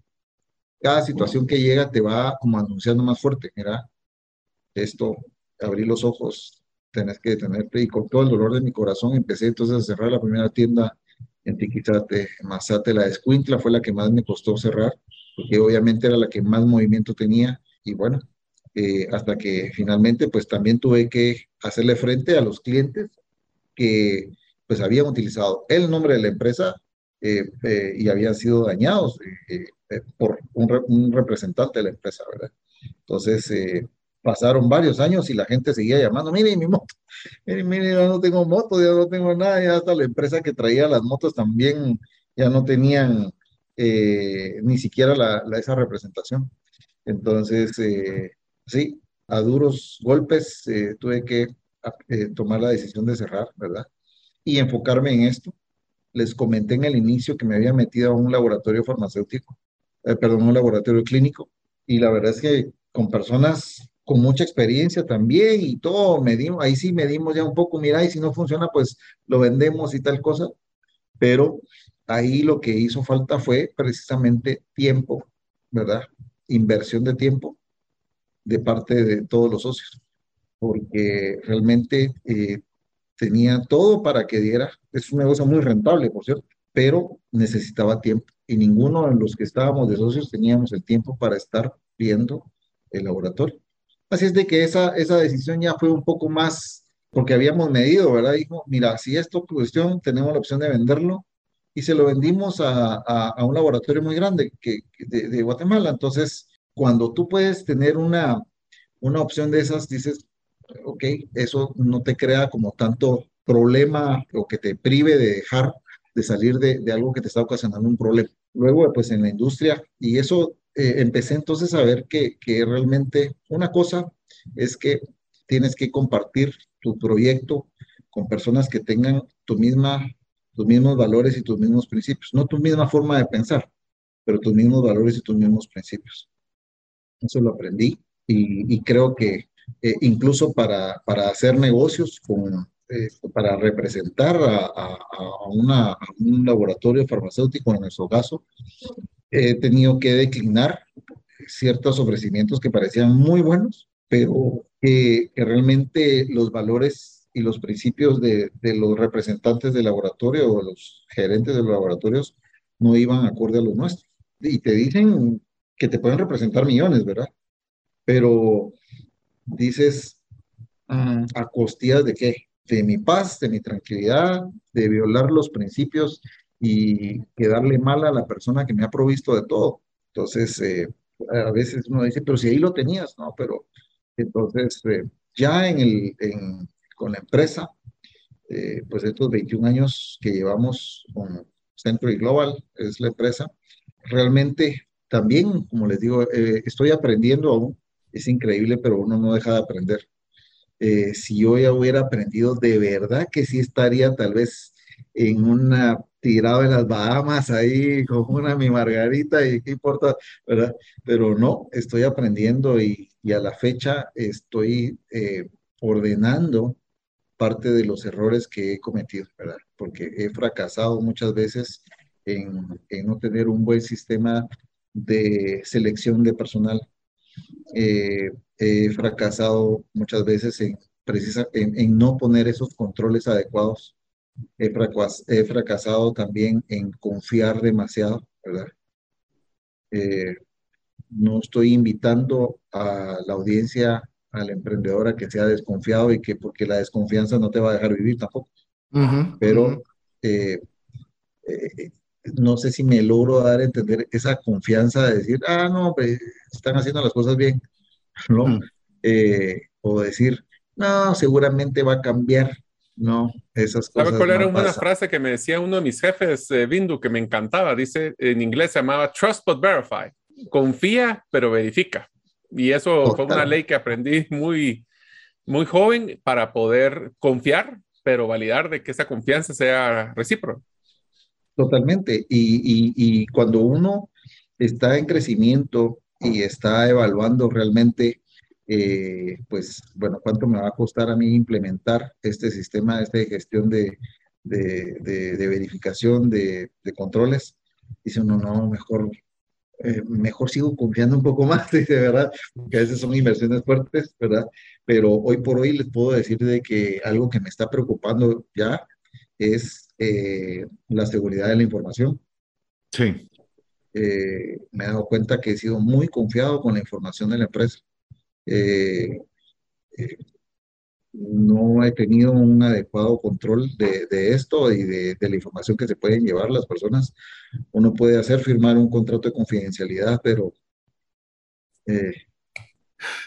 S4: cada situación que llega te va como anunciando más fuerte, mira, esto, abrí los ojos, tenés que detenerte y con todo el dolor de mi corazón empecé entonces a cerrar la primera tienda en Tiquizate, Mazate, la Escuintla fue la que más me costó cerrar, porque obviamente era la que más movimiento tenía y bueno, eh, hasta que finalmente pues también tuve que hacerle frente a los clientes que pues habían utilizado el nombre de la empresa eh, eh, y habían sido dañados por un, representante de la empresa, ¿verdad? Entonces pasaron varios años y la gente seguía llamando, mire mi moto, mire, mire, ya no tengo moto, ya no tengo nada, ya hasta la empresa que traía las motos también ya no tenían ni siquiera la, esa representación. Entonces, sí, a duros golpes eh, tuve que eh, tomar la decisión de cerrar, ¿verdad? Y enfocarme en esto. Les comenté en el inicio que me había metido a un laboratorio farmacéutico, eh, perdón, un laboratorio clínico, y la verdad es que con personas con mucha experiencia también y todo, medimos, ahí sí medimos ya un poco, mira, y si no funciona, pues lo vendemos y tal cosa, pero ahí lo que hizo falta fue precisamente tiempo, ¿verdad? Inversión de tiempo de parte de todos los socios, porque realmente eh, tenía todo para que diera, es un negocio muy rentable, por cierto, pero necesitaba tiempo y ninguno de los que estábamos de socios teníamos el tiempo para estar viendo el laboratorio. Así es de que esa, esa decisión ya fue un poco más, porque habíamos medido, ¿verdad? Dijo, mira, si esto cuestión, tenemos la opción de venderlo y se lo vendimos a, a, un laboratorio muy grande que, de, Guatemala. Entonces, cuando tú puedes tener una, una opción de esas, dices, ok, eso no te crea como tanto problema o que te prive de dejar de salir de algo que te está ocasionando un problema. Luego, pues en la industria, y eso eh, empecé entonces a ver que, que realmente una cosa es que tienes que compartir tu proyecto con personas que tengan tu misma, tus mismos valores y tus mismos principios, no tu misma forma de pensar, pero tus mismos valores y tus mismos principios. Eso lo aprendí y, creo que eh, incluso para, para hacer negocios con, eh, para representar a, a, a, un laboratorio farmacéutico, en nuestro caso, he tenido que declinar ciertos ofrecimientos que parecían muy buenos, pero que, que realmente los valores y los principios de, de, los representantes del laboratorio o los gerentes de los laboratorios no iban acorde a los nuestros. Y te dicen que te pueden representar millones, ¿verdad? Pero dices, mm, ¿a costillas de qué? De mi paz, de mi tranquilidad, de violar los principios y quedarle mal a la persona que me ha provisto de todo. Entonces, eh, a veces uno dice, pero si ahí lo tenías, ¿no? Pero entonces, eh, ya en el, en, con la empresa, eh, pues estos 21 años que llevamos con Century Global, es la empresa, realmente también, como les digo, estoy aprendiendo aún es increíble, pero uno no deja de aprender. Eh, si yo ya hubiera aprendido, de verdad que sí estaría tal vez en una tirado en las Bahamas ahí con una mi margarita y qué importa, ¿verdad? Pero no, estoy aprendiendo y, a la fecha estoy eh, ordenando parte de los errores que he cometido, ¿verdad? Porque he fracasado muchas veces en, en no tener un buen sistema de selección de personal eh, he fracasado muchas veces en, precisa, en, no poner esos controles adecuados. He, he fracasado también en confiar demasiado, ¿verdad? Eh, no estoy invitando a la audiencia, al emprendedor a que sea desconfiado y que porque la desconfianza no te va a dejar vivir tampoco. Pero eh, no sé si me logro dar a entender esa confianza de decir, ah, no, pues, están haciendo las cosas bien, *laughs* ¿no? Mm. Eh, o decir, no, seguramente va a cambiar, ¿no? Esas cosas.
S3: ¿Sabes cuál era una frase que me decía uno de mis jefes, eh, Bindu, que me encantaba? Dice, en inglés se llamaba Trust but Verify. Confía, pero verifica. Y eso fue una ley que aprendí muy, muy joven para poder confiar, pero validar de que esa confianza sea recíproca.
S4: Totalmente. Y, y, cuando uno está en crecimiento y está evaluando realmente, eh, pues, bueno, cuánto me va a costar a mí implementar este sistema este de gestión de, de, de, verificación de, controles, dice uno, no, mejor, eh, mejor sigo confiando un poco *laughs* más, dice, ¿verdad? Porque a veces son inversiones fuertes, ¿verdad? Pero hoy por hoy les puedo decir de que algo que me está preocupando ya es eh, la seguridad de la información.
S1: Sí.
S4: Me he dado cuenta que he sido muy confiado con la información de la empresa. Eh, no he tenido un adecuado control de, esto y de, la información que se pueden llevar las personas. Uno puede hacer firmar un contrato de confidencialidad, pero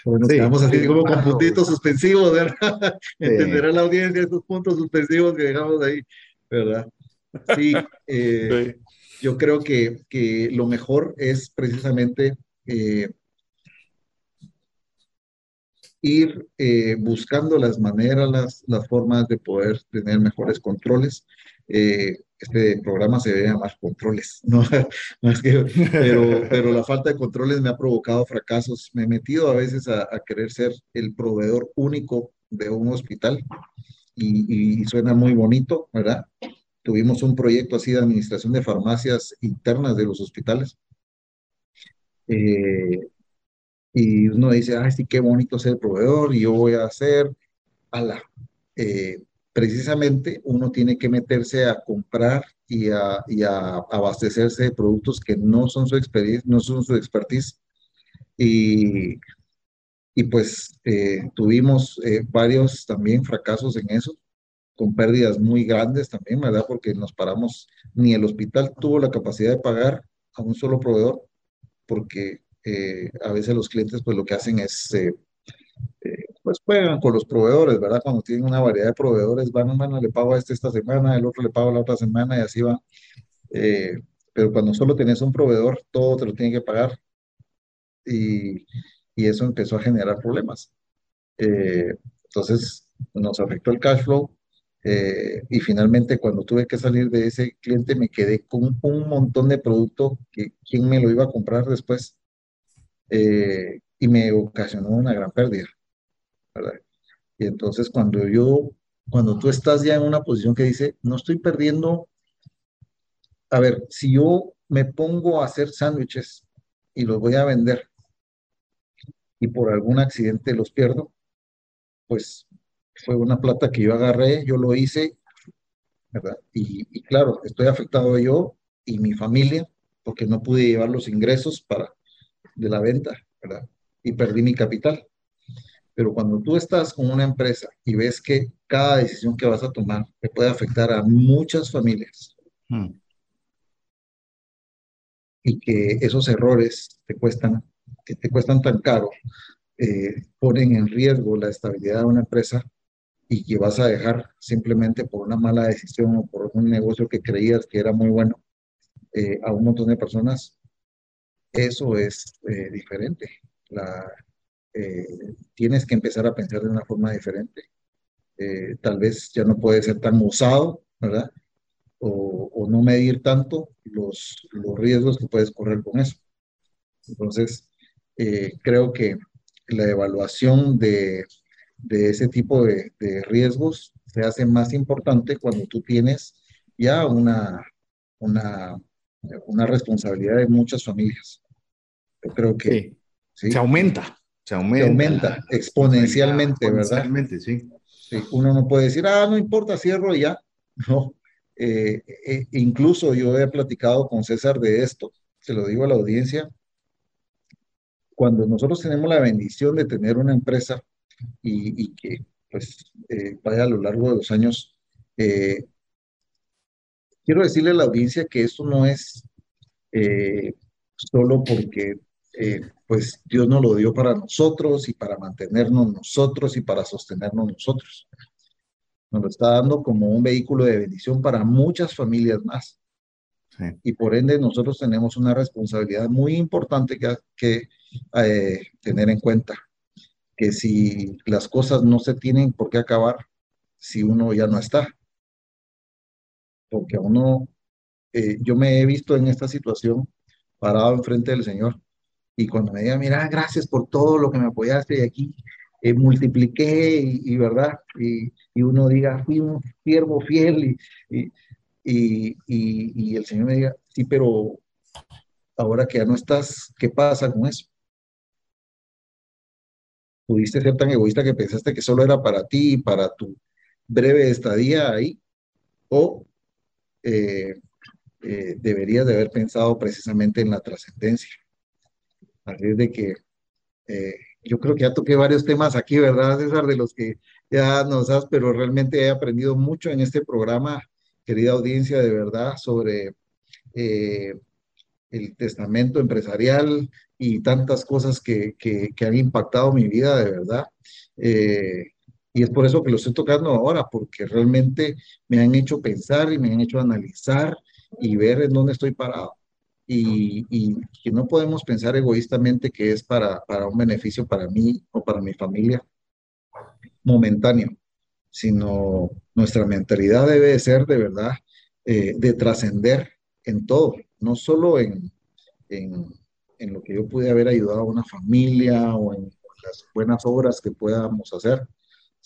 S4: nos quedamos así como con puntitos suspensivos, ¿verdad? Entenderá la audiencia esos puntos suspensivos que dejamos ahí, ¿verdad? Sí, eh, yo creo que, que, lo mejor es precisamente eh, ir eh, buscando las maneras, las, las, formas de poder tener mejores controles. este programa se debe llamar controles, *laughs* ¿no? que, pero, pero la falta de controles me ha provocado fracasos. Me he metido a veces a, querer ser el proveedor único de un hospital y, y, suena muy bonito, ¿verdad? Tuvimos un proyecto así de administración de farmacias internas de los hospitales. Eh, y uno dice, ay, sí, qué bonito ser proveedor y yo voy a hacer, ala, eh, precisamente uno tiene que meterse a comprar y a, abastecerse de productos que no son su expertise, no son su expertise. Y, y pues eh, tuvimos eh, varios también fracasos en eso, con pérdidas muy grandes también, ¿verdad? Porque nos paramos, ni el hospital tuvo la capacidad de pagar a un solo proveedor, porque eh, a veces los clientes pues lo que hacen es pues juegan con los proveedores, ¿verdad? Cuando tienen una variedad de proveedores, van, bueno, le pago a este esta semana, el otro le pago la otra semana y así va. Eh, pero cuando solo tienes un proveedor, todo te lo tiene que pagar. Y, y eso empezó a generar problemas. Eh, entonces, nos afectó el cash flow. Eh, y finalmente, cuando tuve que salir de ese cliente, me quedé con un montón de producto que quién me lo iba a comprar después. Y me ocasionó una gran pérdida. Y entonces cuando yo, cuando tú estás ya en una posición que dice, no estoy perdiendo, a ver, si yo me pongo a hacer sándwiches y los voy a vender y por algún accidente los pierdo, pues fue una plata que yo agarré, yo lo hice, ¿verdad? Y, y claro, estoy afectado yo y mi familia porque no pude llevar los ingresos para de la venta, ¿verdad? Y perdí mi capital. Pero cuando tú estás con una empresa y ves que cada decisión que vas a tomar te puede afectar a muchas familias hmm. y que esos errores te cuestan, que te cuestan tan caro, eh, ponen en riesgo la estabilidad de una empresa y que vas a dejar simplemente por una mala decisión o por un negocio que creías que era muy bueno eh, a un montón de personas, eso es eh, diferente. La, eh, tienes que empezar a pensar de una forma diferente. Eh, tal vez ya no puede ser tan usado, ¿verdad? O, no medir tanto los, los riesgos que puedes correr con eso. Entonces, eh, creo que la evaluación de, de ese tipo de, de, riesgos se hace más importante cuando tú tienes ya una, una, una responsabilidad de muchas familias. Yo creo que...
S1: Se aumenta
S4: se aumenta, exponencialmente, ¿verdad? Exponencialmente,
S1: sí.
S4: Uno no puede decir, ah, no importa, cierro y ya. *laughs* No. Eh, eh, incluso yo he platicado con César de esto, se lo digo a la audiencia. Cuando nosotros tenemos la bendición de tener una empresa y, que pues eh, vaya a lo largo de los años, quiero decirle a la audiencia que esto no es solo porque eh, pues Dios nos lo dio para nosotros y para mantenernos nosotros y para sostenernos nosotros. Nos lo está dando como un vehículo de bendición para muchas familias más. Y por ende nosotros tenemos una responsabilidad muy importante que, que eh, tener en cuenta. Que si las cosas no se tienen por qué acabar, si uno ya no está. Porque uno, eh, yo me he visto en esta situación parado enfrente del Señor y cuando me diga, mira, gracias por todo lo que me apoyaste y aquí eh, multipliqué y, verdad, y, uno diga, fui un siervo fiel y, y, y, el Señor me diga, sí, pero ahora que ya no estás, ¿qué pasa con eso? Pudiste ser tan egoísta que pensaste que solo era para ti, para tu breve estadía ahí, o eh, eh, deberías de haber pensado precisamente en la trascendencia. Así de que eh, yo creo que ya toqué varios temas aquí, ¿verdad, César? De los que ya nos has, pero realmente he aprendido mucho en este programa, querida audiencia, de verdad, sobre eh, el testamento empresarial y tantas cosas que, que, han impactado mi vida, de verdad. Y es por eso que lo estoy tocando ahora, porque realmente me han hecho pensar y me han hecho analizar y ver en dónde estoy parado. Y, que no podemos pensar egoístamente que es para, para un beneficio para mí o para mi familia momentáneo, sino nuestra mentalidad debe ser de verdad eh, de trascender en todo, no solo en, en, en, lo que yo pude haber ayudado a una familia o en las buenas obras que podamos hacer,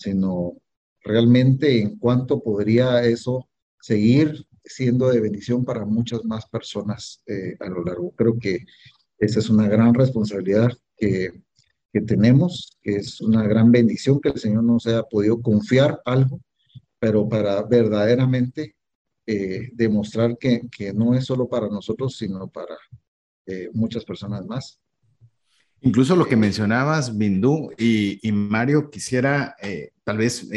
S4: sino realmente en cuánto podría eso seguir siendo de bendición para muchas más personas eh, a lo largo. Creo que esa es una gran responsabilidad que, que, tenemos, que es una gran bendición que el Señor nos haya podido confiar algo, pero para verdaderamente eh, demostrar que, que, no es solo para nosotros, sino para eh, muchas personas más.
S1: Incluso lo que mencionabas, Bindú y, Mario, quisiera tal vez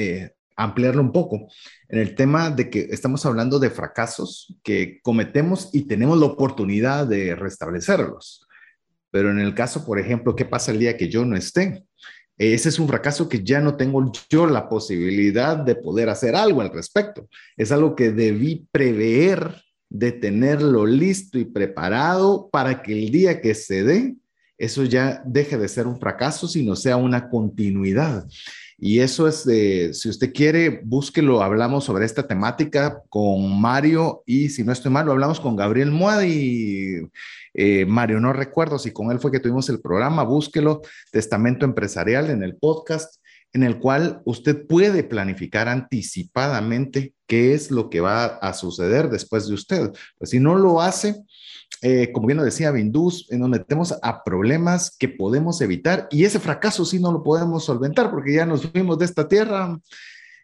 S1: ampliarlo un poco en el tema de que estamos hablando de fracasos que cometemos y tenemos la oportunidad de restablecerlos. Pero en el caso, por ejemplo, ¿qué pasa el día que yo no esté? Ese es un fracaso que ya no tengo yo la posibilidad de poder hacer algo al respecto. Es algo que debí prever, de tenerlo listo y preparado para que el día que se dé, eso ya deje de ser un fracaso, sino sea una continuidad. Y eso es, de, si usted quiere, búsquelo, hablamos sobre esta temática con Mario y si no estoy mal, lo hablamos con Gabriel Muadi. Eh, Mario, no recuerdo si con él fue que tuvimos el programa, búsquelo, Testamento Empresarial en el podcast, en el cual usted puede planificar anticipadamente qué es lo que va a suceder después de usted. Pues si no lo hace, eh, como bien lo decía Bindus, donde metemos a problemas que podemos evitar y ese fracaso sí no lo podemos solventar porque ya nos fuimos de esta tierra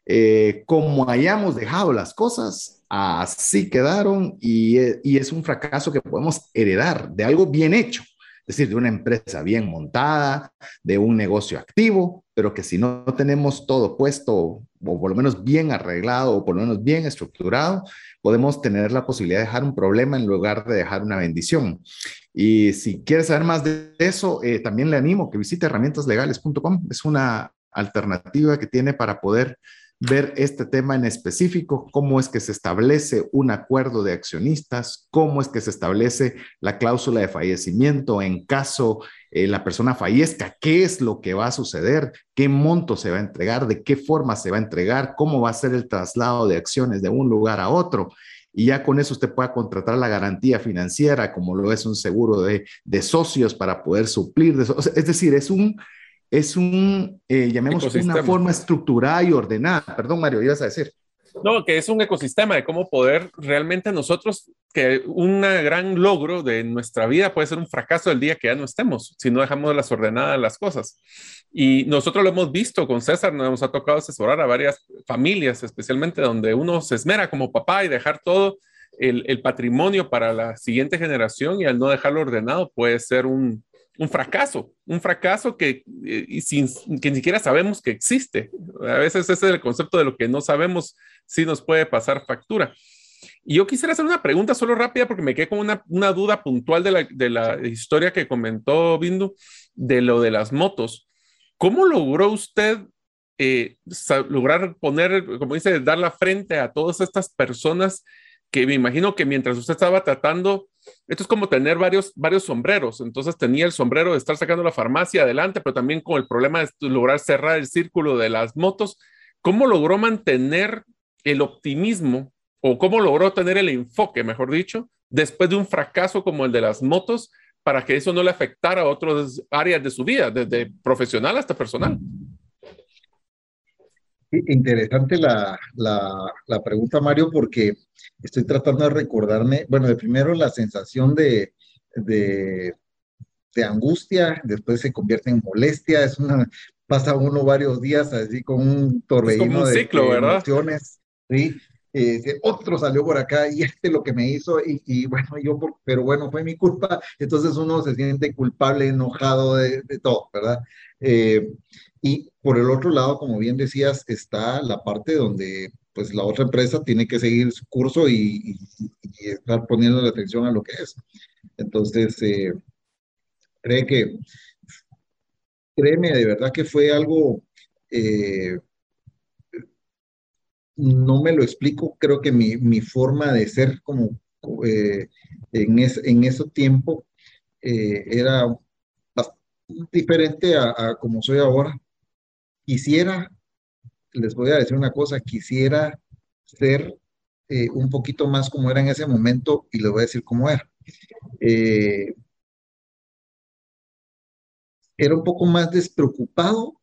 S1: eh, como hayamos dejado las cosas, así quedaron y, y es un fracaso que podemos heredar de algo bien hecho decir, de una empresa bien montada, de un negocio activo, pero que si no tenemos todo puesto o por lo menos bien arreglado o por lo menos bien estructurado, podemos tener la posibilidad de dejar un problema en lugar de dejar una bendición. Y si quieres saber más de eso, eh, también le animo que visite herramientaslegales.com. Es una alternativa que tiene para poder ver este tema en específico, cómo es que se establece un acuerdo de accionistas, cómo es que se establece la cláusula de fallecimiento en caso eh, la persona fallezca, qué es lo que va a suceder, qué monto se va a entregar, de qué forma se va a entregar, cómo va a ser el traslado de acciones de un lugar a otro. Y ya con eso usted pueda contratar la garantía financiera, como lo es un seguro de, de socios para poder suplir. Es decir, es un, es un, eh, llamemos una forma estructurada y ordenada. Perdón, Mario, ibas a decir.
S3: No, que es un ecosistema de cómo poder realmente nosotros, que un gran logro de nuestra vida puede ser un fracaso el día que ya no estemos, si no dejamos las ordenadas las cosas. Y nosotros lo hemos visto con César, nos ha tocado asesorar a varias familias, especialmente donde uno se esmera como papá y dejar todo el, el patrimonio para la siguiente generación y al no dejarlo ordenado puede ser un, un fracaso, un fracaso que, eh, sin, que ni siquiera sabemos que existe. A veces ese es el concepto de lo que no sabemos si nos puede pasar factura. Y yo quisiera hacer una pregunta solo rápida porque me quedé con una, una duda puntual de la, de la, historia que comentó Bindu de lo de las motos. ¿Cómo logró usted eh, lograr poner, como dice, dar la frente a todas estas personas que me imagino que mientras usted estaba tratando esto es como tener varios, varios sombreros. Entonces tenía el sombrero de estar sacando la farmacia adelante, pero también con el problema de lograr cerrar el círculo de las motos. ¿Cómo logró mantener el optimismo o cómo logró tener el enfoque, mejor dicho, después de un fracaso como el de las motos para que eso no le afectara a otras áreas de su vida, desde profesional hasta personal?
S4: Interesante la, la, la, pregunta, Mario, porque estoy tratando de recordarme, bueno, de primero la sensación de, de, de angustia, después se convierte en molestia, es una, pasa uno varios días así con un torbellino
S3: de, ciclo,
S4: emociones, ¿sí? Eh, otro salió por acá y este lo que me hizo y, y, bueno, yo, pero bueno, fue mi culpa, entonces uno se siente culpable, enojado de, todo, ¿verdad? Eh, y por el otro lado, como bien decías, está la parte donde pues la otra empresa tiene que seguir su curso y, estar poniendo la atención a lo que es. Entonces, eh, cree que, créeme, de verdad que fue algo, eh, no me lo explico, creo que mi, mi forma de ser como eh, en, en ese tiempo era diferente a, como soy ahora quisiera, les voy a decir una cosa, quisiera ser eh, un poquito más cómo era en ese momento y les voy a decir cómo era. Eh, era un poco más despreocupado,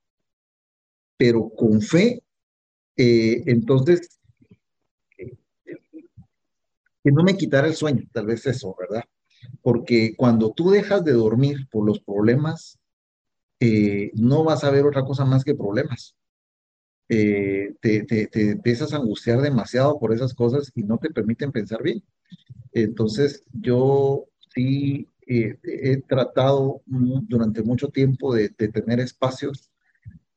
S4: pero con fe. Eh, entonces, que no me quitara el sueño, tal vez eso, ¿verdad? Porque cuando tú dejas de dormir por los problemas, no vas a ver otra cosa más que problemas. Eh, te, te, empiezas a angustiar demasiado por esas cosas y no te permiten pensar bien. Entonces, yo sí eh, he tratado durante mucho tiempo de, tener espacios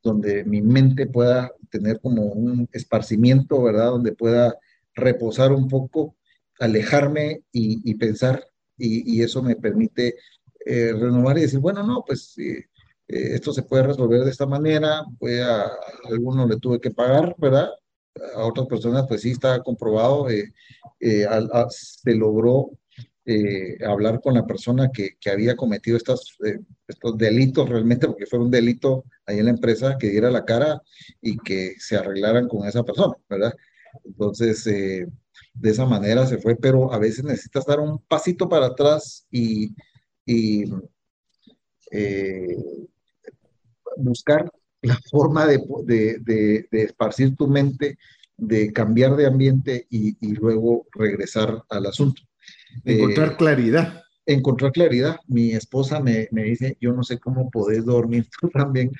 S4: donde mi mente pueda tener como un esparcimiento, ¿verdad? Donde pueda reposar un poco, alejarme y, pensar, y, eso me permite eh, renovar y decir, bueno, no, pues eh, esto se puede resolver de esta manera, pues a, algunos le tuve que pagar, ¿verdad? A otras personas, pues sí está comprobado, eh, eh, se logró hablar con la persona que, había cometido estos, estos delitos realmente, porque fue un delito ahí en la empresa, que diera la cara y que se arreglaran con esa persona, ¿verdad? Entonces, de esa manera se fue, pero a veces necesitas dar un pasito para atrás y, y buscar la forma de, esparcir tu mente, de cambiar de ambiente y luego regresar al asunto.
S1: Encontrar eh, claridad.
S4: Encontrar claridad. Mi esposa me, me, dice, yo no sé cómo podés dormir tú también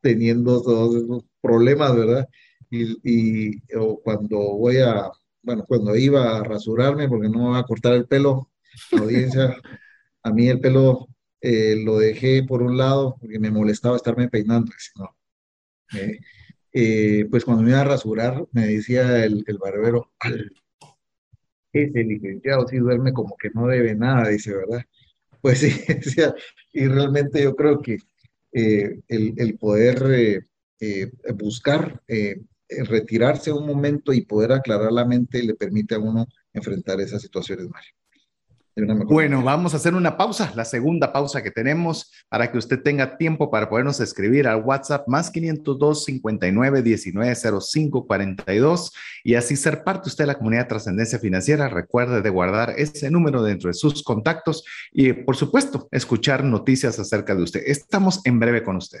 S4: teniendo todos esos problemas, ¿verdad? Y, y o cuando voy a, bueno, cuando iba a rasurarme, porque no me va a cortar el pelo, audiencia, *laughs* a mí el pelo eh, lo dejé por un lado porque me molestaba estarme peinando. Eh, eh, pues cuando me iba a rasurar, me decía el, barbero, ese licenciado sí duerme como que no debe nada, dice, ¿verdad? *laughs* Pues sí, *laughs* y realmente yo creo que el, el, poder buscar retirarse un momento y poder aclarar la mente le permite a uno enfrentar esas situaciones, Mario.
S1: Bueno, vamos a hacer una pausa, la segunda pausa que tenemos para que usted tenga tiempo para podernos escribir al WhatsApp más 502 59 19 05 42 y así ser parte usted de la comunidad de trascendencia financiera. Recuerde de guardar ese número dentro de sus contactos y, por supuesto, escuchar noticias acerca de usted. Estamos en breve con usted.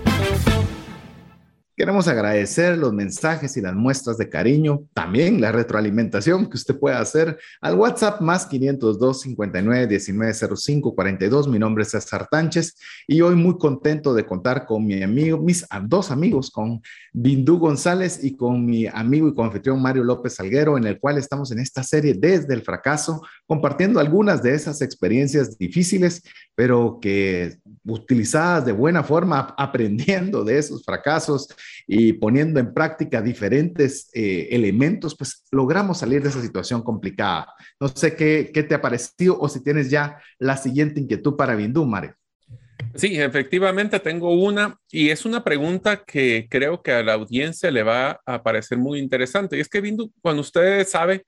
S1: Queremos agradecer los mensajes y las muestras de cariño, también la retroalimentación que usted puede hacer al WhatsApp más 502 59 19 05 42. Mi nombre es César Tánchez y hoy muy contento de contar con mi amigo, mis dos amigos, con Bindú González y con mi amigo y confitrión Mario López Salguero, en el cual estamos en esta serie desde el fracaso, compartiendo algunas de esas experiencias difíciles, pero que utilizadas de buena forma, aprendiendo de esos fracasos y poniendo en práctica diferentes eh, elementos, pues logramos salir de esa situación complicada. No sé qué, qué te ha parecido o si tienes ya la siguiente inquietud para Bindú, Mario.
S3: Sí, efectivamente tengo una y es una pregunta que creo que a la audiencia le va a parecer muy interesante. Y es que, Bindu, cuando usted sabe,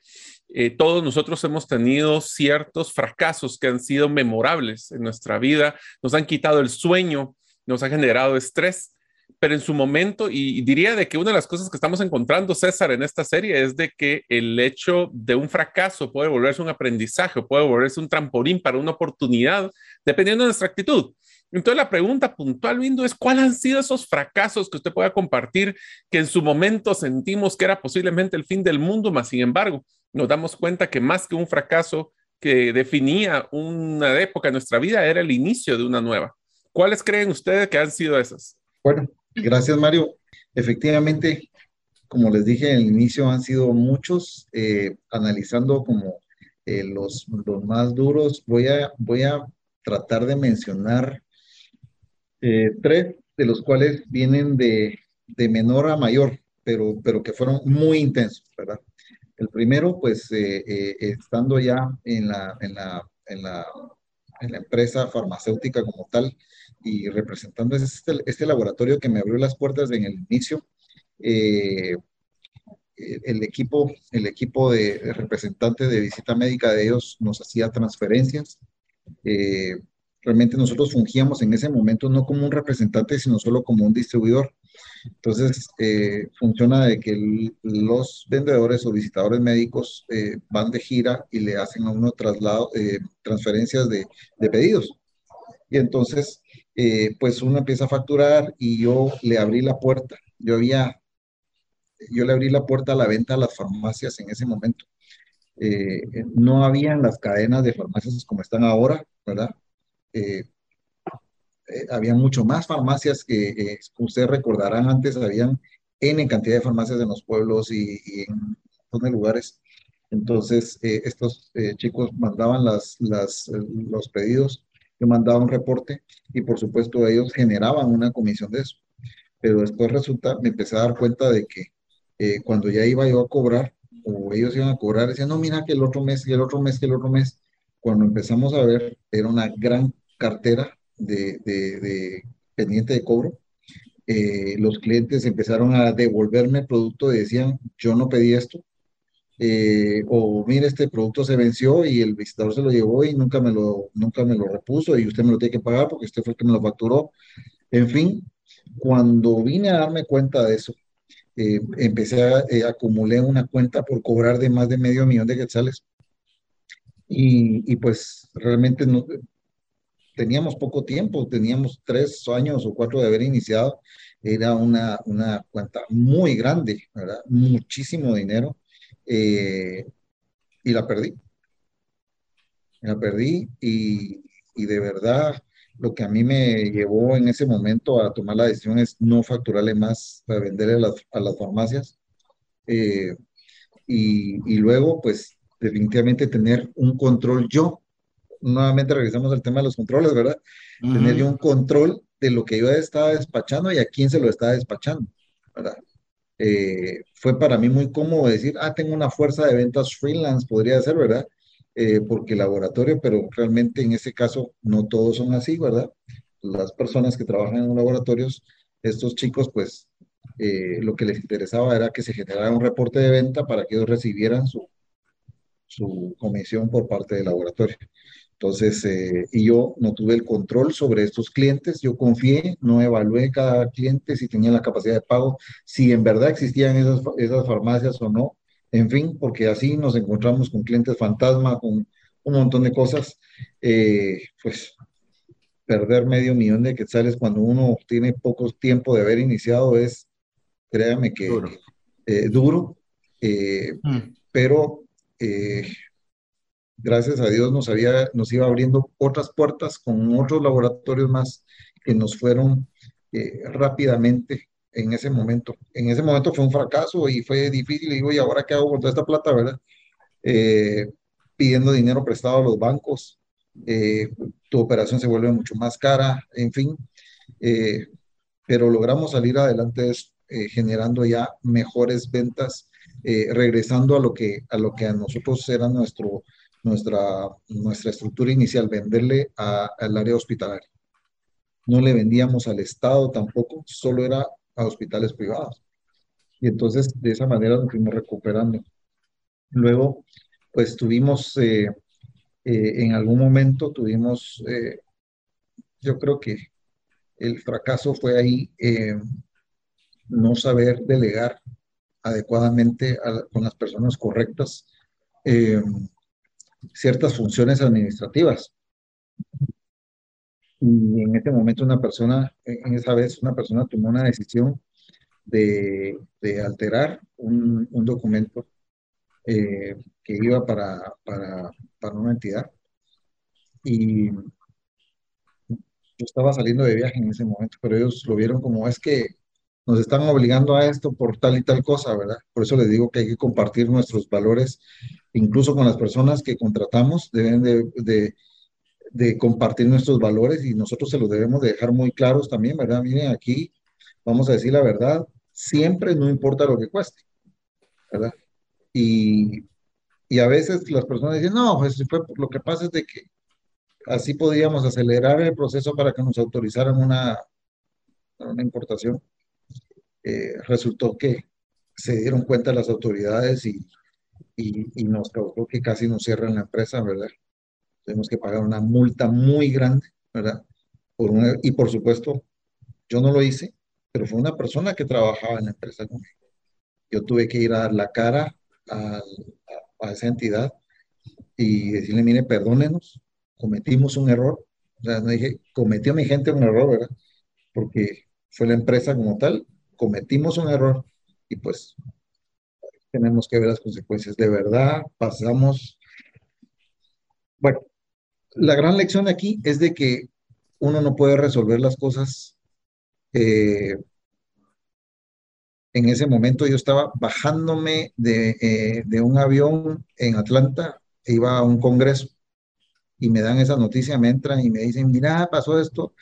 S3: eh, todos nosotros hemos tenido ciertos fracasos que han sido memorables en nuestra vida, nos han quitado el sueño, nos han generado estrés, pero en su momento, y, diría de que una de las cosas que estamos encontrando, César, en esta serie es de que el hecho de un fracaso puede volverse un aprendizaje, puede volverse un trampolín para una oportunidad, dependiendo de nuestra actitud. Entonces la pregunta puntual, Vindo, es cuáles han sido esos fracasos que usted pueda compartir que en su momento sentimos que era posiblemente el fin del mundo, más sin embargo nos damos cuenta que más que un fracaso que definía una época en nuestra vida era el inicio de una nueva. ¿Cuáles creen ustedes que han sido esas?
S4: Bueno, gracias Mario. Efectivamente, como les dije en el inicio, han sido muchos, eh, analizando como eh, los, más duros, voy a, tratar de mencionar tres de los cuales vienen de, de menor a mayor, pero, pero que fueron muy intensos, ¿verdad? El primero, pues, estando ya en la, empresa farmacéutica como tal y representando este, este laboratorio que me abrió las puertas en el inicio. Eh, el equipo, el equipo de representantes de visita médica de ellos nos hacía transferencias. Eh, realmente nosotros fungíamos en ese momento no como un representante, sino solo como un distribuidor. Entonces, eh, funciona de que los vendedores o visitadores médicos eh, van de gira y le hacen a uno traslado, eh, transferencias de, pedidos. Y entonces, pues uno empieza a facturar y yo le abrí la puerta. Yo había, yo le abrí la puerta a la venta a las farmacias en ese momento. no habían las cadenas de farmacias como están ahora, ¿verdad? Eh, había mucho más farmacias que eh, ustedes recordarán antes, habían N cantidad de farmacias en los pueblos y, en otros lugares. Entonces, eh, estos chicos mandaban las, las, los pedidos, yo mandaba un reporte y por supuesto ellos generaban una comisión de eso. Pero después resulta, me empecé a dar cuenta de que cuando ya iba yo a cobrar, o ellos iban a cobrar, decían, no, mira que el otro mes, que el otro mes, que el otro mes. Cuando empezamos a ver, era una gran cartera de, pendiente de cobro, eh, los clientes empezaron a devolverme el producto y decían, yo no pedí esto, eh, o mire, este producto se venció y el visitador se lo llevó y nunca me lo, nunca me lo repuso y usted me lo tiene que pagar porque usted fue el que me lo facturó. En fin, cuando vine a darme cuenta de eso, eh, empecé a acumulé una cuenta por cobrar de más de medio millón de quetzales. Y, y pues realmente no, teníamos poco tiempo, teníamos tres años o cuatro de haber iniciado, era una, una cuenta muy grande, ¿verdad? Muchísimo dinero, eh, y la perdí. La perdí y, y, de verdad lo que a mí me llevó en ese momento a tomar la decisión es no facturarle más para venderle a las, a las farmacias. Eh, y, y luego, pues, definitivamente tener un control yo nuevamente regresamos al tema de los controles, ¿verdad? Tener yo un control de lo que yo estaba despachando y a quién se lo estaba despachando, ¿verdad? Eh, fue para mí muy cómodo decir, ah, tengo una fuerza de ventas freelance, podría ser, ¿verdad? Eh, porque laboratorio, pero realmente en ese caso no todos son así, ¿verdad? Las personas que trabajan en laboratorios, estos chicos, pues eh, lo que les interesaba era que se generara un reporte de venta para que ellos recibieran su, su comisión por parte del laboratorio. Entonces, eh, y yo no tuve el control sobre estos clientes, yo confié, no evalué cada cliente si tenía la capacidad de pago, si en verdad existían esas, esas farmacias o no, en fin, porque así nos encontramos con clientes fantasma, con un montón de cosas, eh, pues perder medio millón de quetzales cuando uno tiene poco tiempo de haber iniciado es, créame que duro, eh, duro. Mm. pero gracias a Dios nos, había, nos iba abriendo otras puertas con otros laboratorios más que nos fueron eh, rápidamente en ese momento. En ese momento fue un fracaso y fue difícil. Y digo, ¿y ahora qué hago con toda esta plata, verdad? Eh, pidiendo dinero prestado a los bancos. Eh, tu operación se vuelve mucho más cara, en fin. pero logramos salir adelante generando ya mejores ventas, regresando a lo, que, a lo que a nosotros era nuestro, nuestra, nuestra estructura inicial, venderle al área hospitalaria. No le vendíamos al Estado tampoco, solo era a hospitales privados. Y entonces de esa manera nos fuimos recuperando. Luego, pues tuvimos, eh, eh, en algún momento tuvimos, eh, yo creo que el fracaso fue ahí no saber delegar adecuadamente con las personas correctas ciertas funciones administrativas. Y en ese momento una persona, en esa vez una persona tomó una decisión de, de alterar un, un documento eh, que iba para, para, para, una entidad. Y yo estaba saliendo de viaje en ese momento, pero ellos lo vieron como es que nos están obligando a esto por tal y tal cosa, ¿verdad? Por eso les digo que hay que compartir nuestros valores, incluso con las personas que contratamos, deben de, compartir nuestros valores y nosotros se los debemos de dejar muy claros también, ¿verdad? Miren, aquí vamos a decir la verdad, siempre no importa lo que cueste, ¿verdad? Y, y a veces las personas dicen, no, pues lo que pasa es de que así podíamos acelerar el proceso para que nos autorizaran una, una importación. Eh, resultó que se dieron cuenta las autoridades y, y, nos causó que casi nos cierran la empresa, ¿verdad? Tenemos que pagar una multa muy grande, ¿verdad? Por una, y por supuesto, yo no lo hice, pero fue una persona que trabajaba en la empresa conmigo. Yo tuve que ir a dar la cara a, a, a esa entidad y decirle, mire, perdónenos, cometimos un error. O sea, no dije, cometió mi gente un error, ¿verdad? Porque fue la empresa como tal cometimos un error y pues tenemos que ver las consecuencias. De verdad, pasamos. Bueno, la gran lección aquí es de que uno no puede resolver las cosas. Eh, en ese momento yo estaba bajándome de, eh, de, un avión en Atlanta, iba a un congreso y me dan esa noticia, me entran y me dicen, mira, pasó esto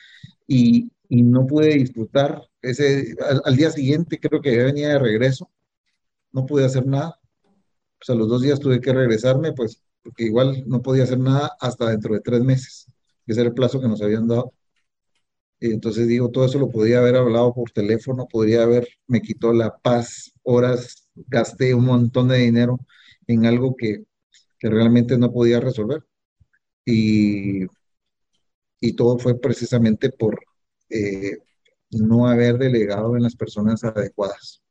S4: y, y no pude disfrutar ese, al, día siguiente creo que venía de regreso, no pude hacer nada. Pues a los dos días tuve que regresarme, pues porque igual no podía hacer nada hasta dentro de tres meses, que ese era el plazo que nos habían dado. Y entonces digo, todo eso lo podía haber hablado por teléfono, podría haber, me quitó la paz, horas, gasté un montón de dinero en algo que, que realmente no podía resolver. Y, y todo fue precisamente por, eh, no haber delegado en las personas adecuadas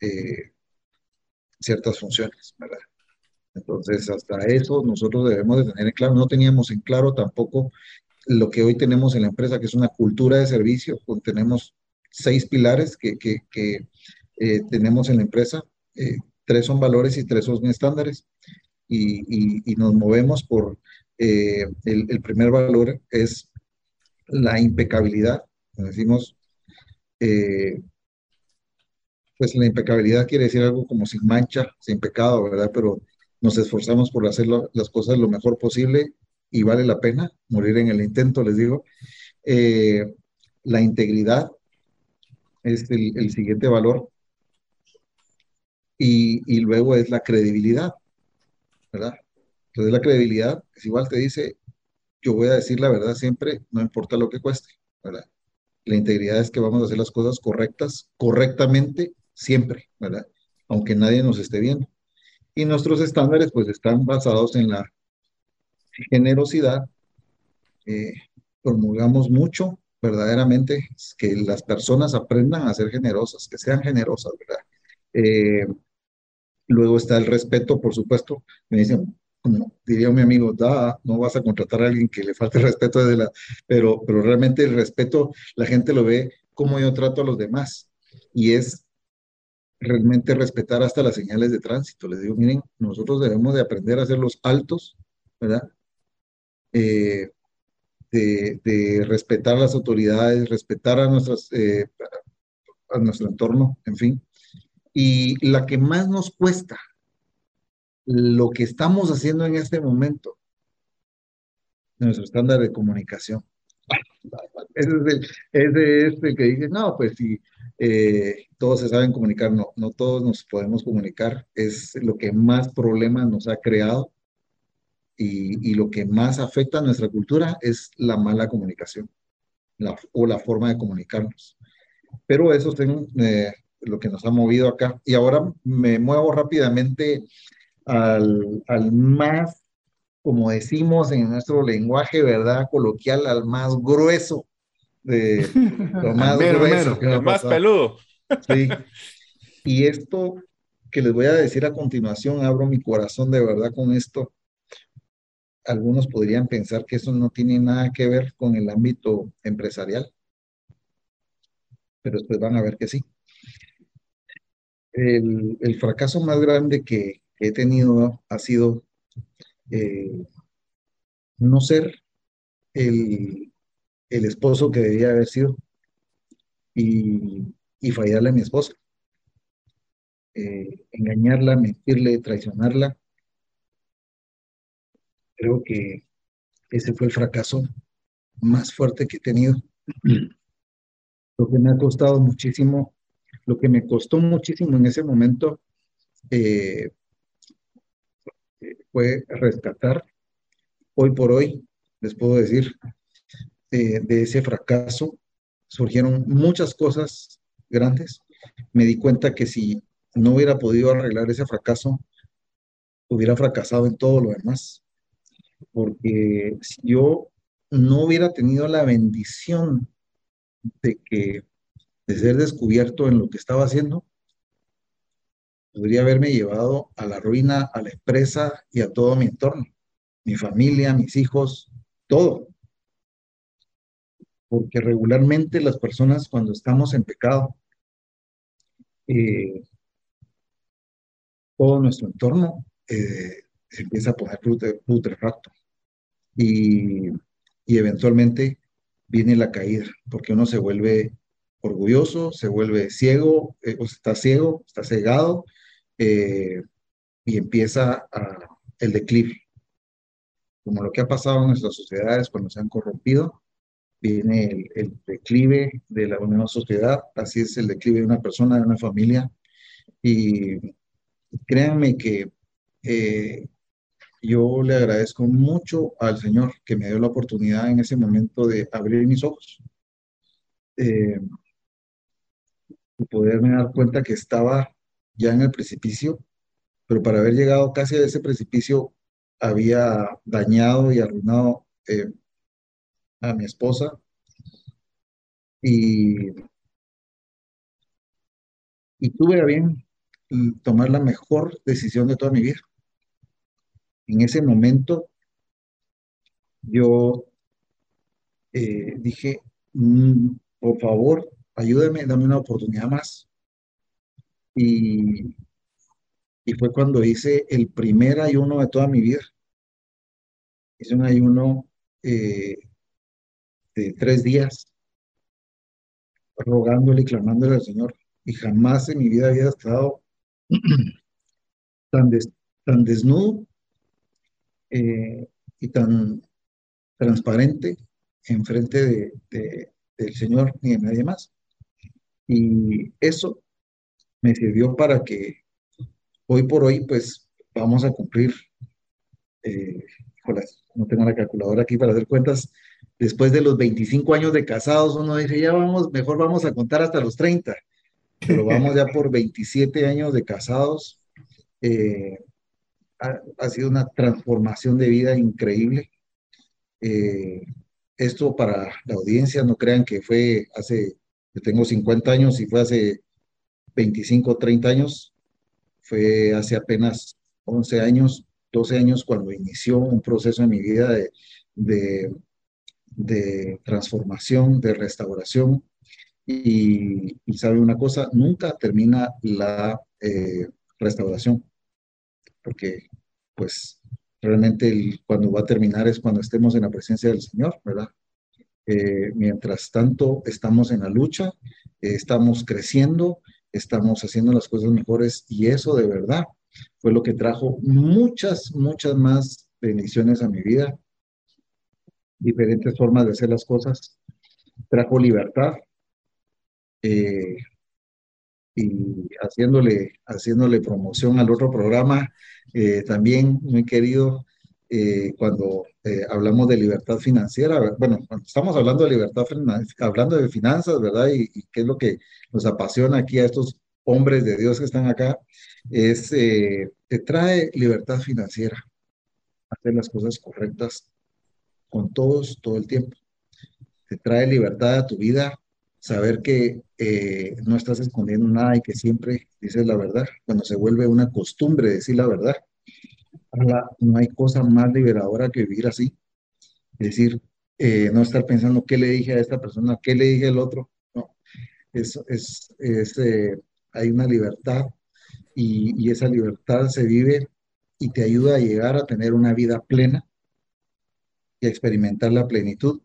S4: eh, ciertas funciones, ¿verdad? Entonces, hasta eso nosotros debemos de tener en claro, no teníamos en claro tampoco lo que hoy tenemos en la empresa, que es una cultura de servicio, tenemos seis pilares que, eh, tenemos en la empresa, tres son valores y tres son estándares, y, nos movemos por, el primer valor es la impecabilidad, decimos, eh, pues la impecabilidad quiere decir algo como sin mancha, sin pecado, ¿verdad? Pero nos esforzamos por hacer las cosas lo mejor posible y vale la pena morir en el intento, les digo. Eh, la integridad es el, siguiente valor. Y, y, luego es la credibilidad, ¿verdad? Entonces la credibilidad es igual, te dice, yo voy a decir la verdad siempre, no importa lo que cueste, ¿verdad? La integridad es que vamos a hacer las cosas correctas, correctamente, siempre, ¿verdad? Aunque nadie nos esté viendo. Y nuestros estándares, pues, están basados en la generosidad. Eh, promulgamos mucho, verdaderamente, que las personas aprendan a ser generosas, que sean generosas, ¿verdad? Eh, luego está el respeto, por supuesto. Me dicen, como diría mi amigo, da, no vas a contratar a alguien que le falte respeto desde la, pero, pero realmente el respeto, la gente lo ve como yo trato a los demás y es realmente respetar hasta las señales de tránsito. Les digo, miren, nosotros debemos de aprender a hacer los altos, ¿verdad? Eh, de, de, respetar las autoridades, respetar a, nuestras, eh, a nuestro entorno, en fin. Y la que más nos cuesta lo que estamos haciendo en este momento, nuestro estándar de comunicación. *laughs* Ese es el, que dice, no, pues si eh, todos se saben comunicar, no, no todos nos podemos comunicar, es lo que más problemas nos ha creado y, y lo que más afecta a nuestra cultura es la mala comunicación la, o la forma de comunicarnos. Pero eso es eh, lo que nos ha movido acá. Y ahora me muevo rápidamente al, al más, como decimos en nuestro lenguaje, ¿verdad? Coloquial, al más grueso de *laughs* lo más grueso.
S3: el más peludo.
S4: Sí. Y esto que les voy a decir a continuación, abro mi corazón de verdad con esto. Algunos podrían pensar que eso no tiene nada que ver con el ámbito empresarial, pero después van a ver que sí. El, el fracaso más grande que, he tenido ha sido eh, no ser el, el, esposo que debía haber sido. Y, y fallarle a mi esposa. Eh, engañarla, mentirle, traicionarla. Creo que ese fue el fracaso más fuerte que he tenido. Lo que me ha costado muchísimo, lo que me costó muchísimo en ese momento eh, fue rescatar. Hoy por hoy, les puedo decir, eh, de ese fracaso surgieron muchas cosas grandes. Me di cuenta que si no hubiera podido arreglar ese fracaso, hubiera fracasado en todo lo demás. Porque si yo no hubiera tenido la bendición de que de ser descubierto en lo que estaba haciendo, podría haberme llevado a la ruina, a la empresa y a todo mi entorno, mi familia, mis hijos, todo. Porque regularmente las personas cuando estamos en pecado, eh, todo nuestro entorno eh, empieza a poner putrefacto. Y, y eventualmente viene la caída, porque uno se vuelve orgulloso, se vuelve ciego, eh, o está ciego, está cegado, eh, y empieza el declive. Como lo que ha pasado en nuestras sociedades cuando se han corrompido, viene el, declive de la nueva sociedad, así es el declive de una persona, de una familia, y créanme que eh, yo le agradezco mucho al Señor que me dio la oportunidad en ese momento de abrir mis ojos eh, y poderme dar cuenta que estaba ya en el precipicio, pero para haber llegado casi a ese precipicio había dañado y arruinado eh, a mi esposa y, tuve a bien tomar la mejor decisión de toda mi vida. En ese momento yo eh, dije, mm, por favor, ayúdame, dame una oportunidad más. Y, y fue cuando hice el primer ayuno de toda mi vida. Hice un ayuno eh, de tres días, rogándole y clamándole al Señor. Y jamás en mi vida había estado *clears throat* tan, tan desnudo eh, y tan transparente enfrente de, del Señor ni de nadie más. Y eso me sirvió para que hoy por hoy, pues vamos a cumplir, eh, no tengo la calculadora aquí para hacer cuentas, después de los 25 años de casados, uno dice, ya vamos, mejor vamos a contar hasta los 30, pero vamos ya por 27 años de casados. Eh, ha, sido una transformación de vida increíble. Eh, esto para la audiencia, no crean que fue hace, yo tengo 50 años y fue hace 25, 30 años, fue hace apenas 11 años, 12 años cuando inició un proceso en mi vida de, de, de transformación, de restauración. Y, y, sabe una cosa, nunca termina la eh, restauración porque pues realmente cuando va a terminar es cuando estemos en la presencia del Señor, ¿verdad? Eh, mientras tanto, estamos en la lucha, eh, estamos creciendo, estamos haciendo las cosas mejores y eso de verdad fue lo que trajo muchas, muchas más bendiciones a mi vida, diferentes formas de hacer las cosas, trajo libertad, eh, y haciéndole, haciéndole promoción al otro programa, eh, también muy querido, eh, cuando eh, hablamos de libertad financiera, bueno, cuando estamos hablando de libertad, hablando de finanzas, ¿verdad? Y, qué es lo que nos apasiona aquí a estos hombres de Dios que están acá, es, te trae libertad financiera, hacer las cosas correctas con todos, todo el tiempo. Te trae libertad a tu vida, saber que eh, no estás escondiendo nada y que siempre dices la verdad, cuando se vuelve una costumbre decir la verdad. No hay cosa más liberadora que vivir así. Es decir, eh, no estar pensando qué le dije a esta persona, qué le dije al otro. No, es, es, eh, hay una libertad y, y esa libertad se vive y te ayuda a llegar a tener una vida plena y a experimentar la plenitud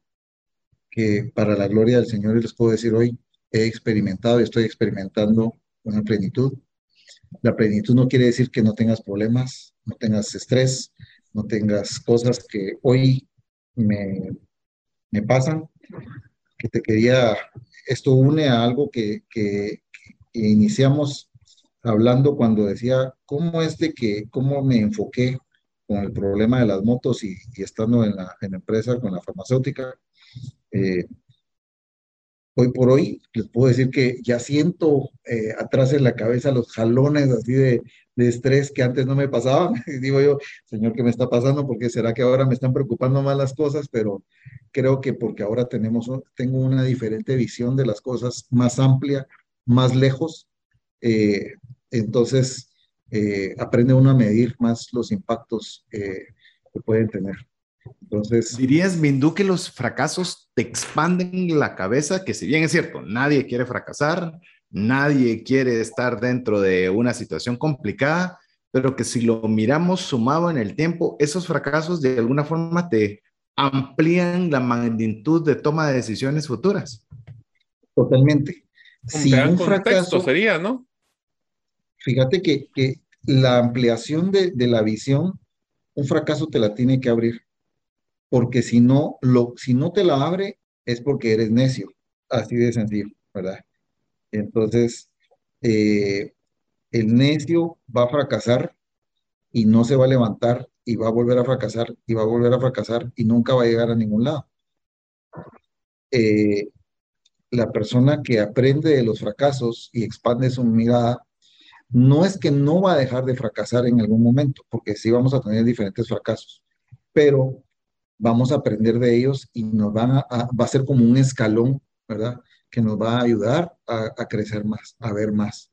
S4: que para la gloria del Señor les puedo decir hoy, he experimentado y estoy experimentando una plenitud. La plenitud no quiere decir que no tengas problemas, no tengas estrés, no tengas cosas que hoy me, me pasan, que te quería, esto une a algo que, que, iniciamos hablando cuando decía, ¿cómo es de que, cómo me enfoqué con el problema de las motos y, estando en la, en empresa con la farmacéutica? Eh, hoy por hoy les puedo decir que ya siento eh, atrás en la cabeza los jalones así de, de, estrés que antes no me pasaban. *laughs* Digo yo, Señor, ¿qué me está pasando? Porque será que ahora me están preocupando más las cosas, pero creo que porque ahora tenemos, tengo una diferente visión de las cosas, más amplia, más lejos. Eh, entonces, eh, aprende uno a medir más los impactos que pueden tener. Entonces.
S1: ¿Dirías, Mindú, que los fracasos te expanden la cabeza? Que si bien es cierto, nadie quiere fracasar, nadie quiere estar dentro de una situación complicada, pero que si lo miramos sumado en el tiempo, esos fracasos de alguna forma te amplían la magnitud de toma de decisiones futuras.
S4: Totalmente.
S3: Si un fracaso sería, ¿no?
S4: Fíjate que, que la ampliación de, de la visión, un fracaso te la tiene que abrir porque si no, lo, si no te la abre es porque eres necio, así de sencillo, ¿verdad? Entonces, eh, el necio va a fracasar y no se va a levantar y va a volver a fracasar y va a volver a fracasar y nunca va a llegar a ningún lado. Eh, la persona que aprende de los fracasos y expande su mirada, no es que no va a dejar de fracasar en algún momento, porque sí vamos a tener diferentes fracasos, pero vamos a aprender de ellos y nos van a, va a ser como un escalón, ¿verdad? Que nos va a ayudar a, crecer más, a ver más.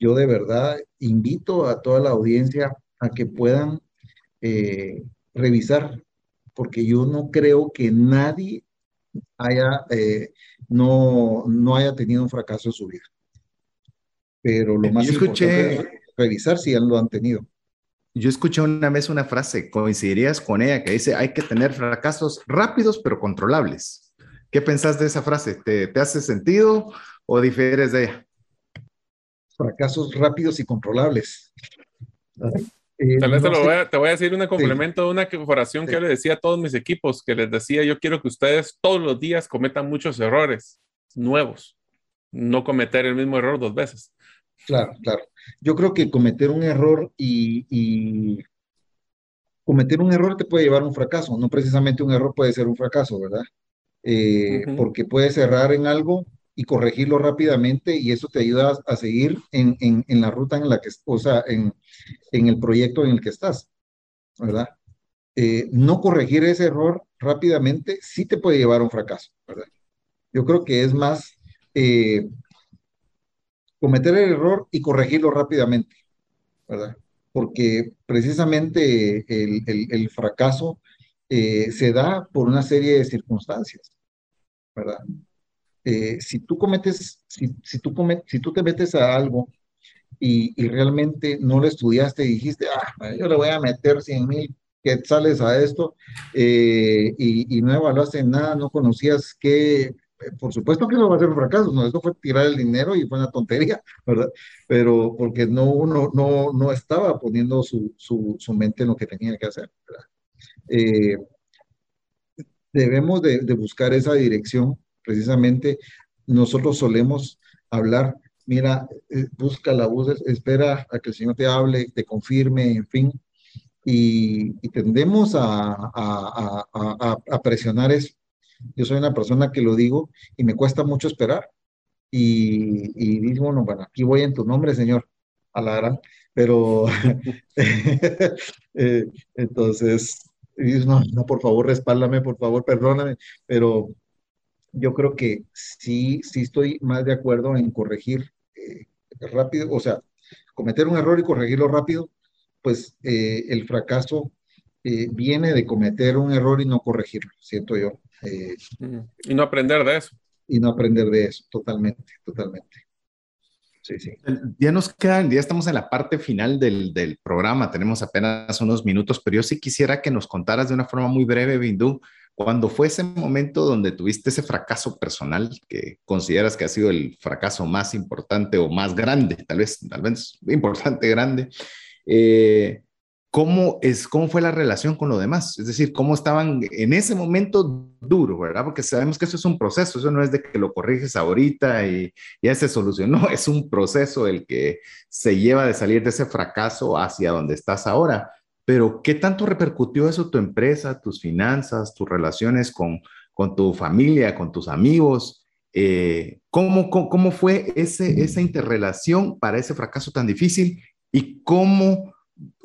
S4: Yo de verdad invito a toda la audiencia a que puedan eh, revisar, porque yo no creo que nadie haya, eh, no, no haya tenido un fracaso en su vida. Pero lo más importante es revisar si ya lo han tenido.
S1: Yo escuché una vez una frase, coincidirías con ella, que dice, hay que tener fracasos rápidos pero controlables. ¿Qué pensás de esa frase? ¿Te, hace sentido o difieres de ella?
S4: Fracasos rápidos y controlables.
S3: Eh, Tal vez te, voy a, te, voy a, decir un complemento de una oración que yo le decía a todos mis equipos, que les decía, yo quiero que ustedes todos los días cometan muchos errores nuevos, no cometer el mismo error dos veces.
S4: Claro, claro. Yo creo que cometer un error y, cometer un error te puede llevar a un fracaso, no precisamente un error puede ser un fracaso, ¿verdad? Eh, porque puedes errar en algo y corregirlo rápidamente y eso te ayuda a, seguir en, la ruta en la que, o sea, en, el proyecto en el que estás, ¿verdad? Eh, no corregir ese error rápidamente sí te puede llevar a un fracaso, ¿verdad? Yo creo que es más eh, cometer el error y corregirlo rápidamente, ¿verdad? Porque precisamente el, fracaso eh, se da por una serie de circunstancias, ¿verdad? Eh, si tú cometes, si, si, tú si tú te metes a algo y, realmente no lo estudiaste y dijiste, ah, yo le voy a meter 100 mil sales a esto eh, y, y, no evaluaste nada, no conocías qué por supuesto que no va a ser un fracaso, no, esto fue tirar el dinero y fue una tontería, *laughs* ¿verdad? Pero porque no, uno no, no estaba poniendo su, su, su mente en lo que tenía que hacer, ¿verdad? Eh, debemos de, de, buscar esa dirección, precisamente nosotros solemos hablar, mira, eh, busca la voz, espera a que el Señor te hable, te confirme, en fin, y, y tendemos a, a, a, a presionar eso yo soy una persona que lo digo y me cuesta mucho esperar. Y, y digo, bueno, bueno, aquí voy en tu nombre, Señor, a la gran, pero *laughs* eh, entonces, no, no, por favor, respáldame, por favor, perdóname, pero yo creo que sí, sí estoy más de acuerdo en corregir eh, rápido, o sea, cometer un error y corregirlo rápido, pues eh, el fracaso viene de cometer un error y no corregirlo, siento yo.
S3: Eh, y no aprender de eso.
S4: Y no aprender de eso, totalmente, totalmente.
S1: Sí, sí. Ya nos quedan, ya estamos en la parte final del, del, programa, tenemos apenas unos minutos, pero yo sí quisiera que nos contaras de una forma muy breve, Bindú, cuando fue ese momento donde tuviste ese fracaso personal que consideras que ha sido el fracaso más importante o más grande, tal vez, tal vez importante, grande, eh, ¿cómo, es, ¿cómo fue la relación con lo demás? Es decir, ¿cómo estaban en ese momento duro, verdad? Porque sabemos que eso es un proceso, eso no es de que lo corriges ahorita y ya se solucionó, *laughs* es un proceso el que se lleva de salir de ese fracaso hacia donde estás ahora. Pero, ¿qué tanto repercutió eso tu empresa, tus finanzas, tus relaciones con, con tu familia, con tus amigos? Eh, ¿cómo, cómo, fue ese, esa interrelación para ese fracaso tan difícil? ¿Y cómo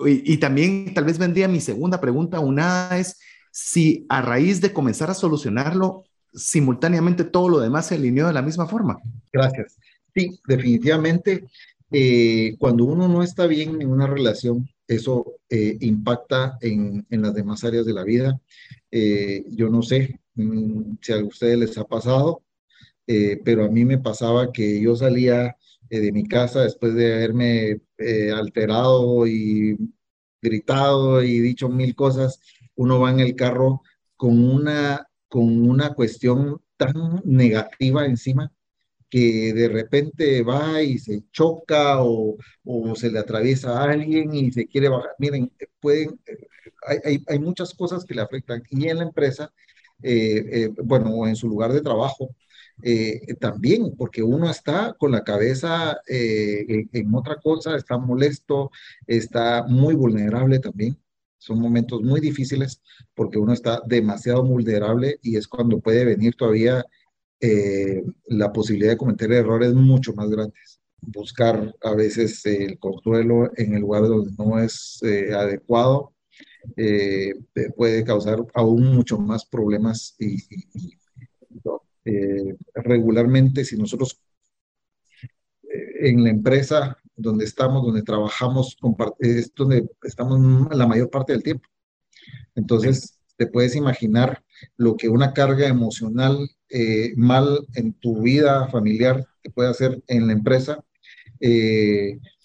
S1: y, también tal vez vendría mi segunda pregunta, una es si a raíz de comenzar a solucionarlo, simultáneamente todo lo demás se alineó de la misma forma.
S4: Gracias. Sí, definitivamente, eh, cuando uno no está bien en una relación, eso eh, impacta en, en, las demás áreas de la vida. Eh, yo no sé mm, si a ustedes les ha pasado, pero a mí me pasaba que yo salía eh, de mi casa después de haberme eh, alterado y gritado y dicho mil cosas, uno va en el carro con una, con una cuestión tan negativa encima que de repente va y se choca o, o, se le atraviesa a alguien y se quiere bajar. Miren, pueden, hay, hay, hay muchas cosas que le afectan y en la empresa, eh, bueno, en su lugar de trabajo, eh, también, porque uno está con la cabeza eh, en, otra cosa, está molesto, está muy vulnerable también. Son momentos muy difíciles porque uno está demasiado vulnerable y es cuando puede venir todavía eh, la posibilidad de cometer errores mucho más grandes. Buscar a veces el consuelo en el lugar donde no es adecuado puede causar aún mucho más problemas y, y eh, regularmente, si nosotros eh, en la empresa donde estamos, donde trabajamos, es donde estamos la mayor parte del tiempo. Entonces, te puedes imaginar lo que una carga emocional eh, mal en tu vida familiar te puede hacer en la empresa.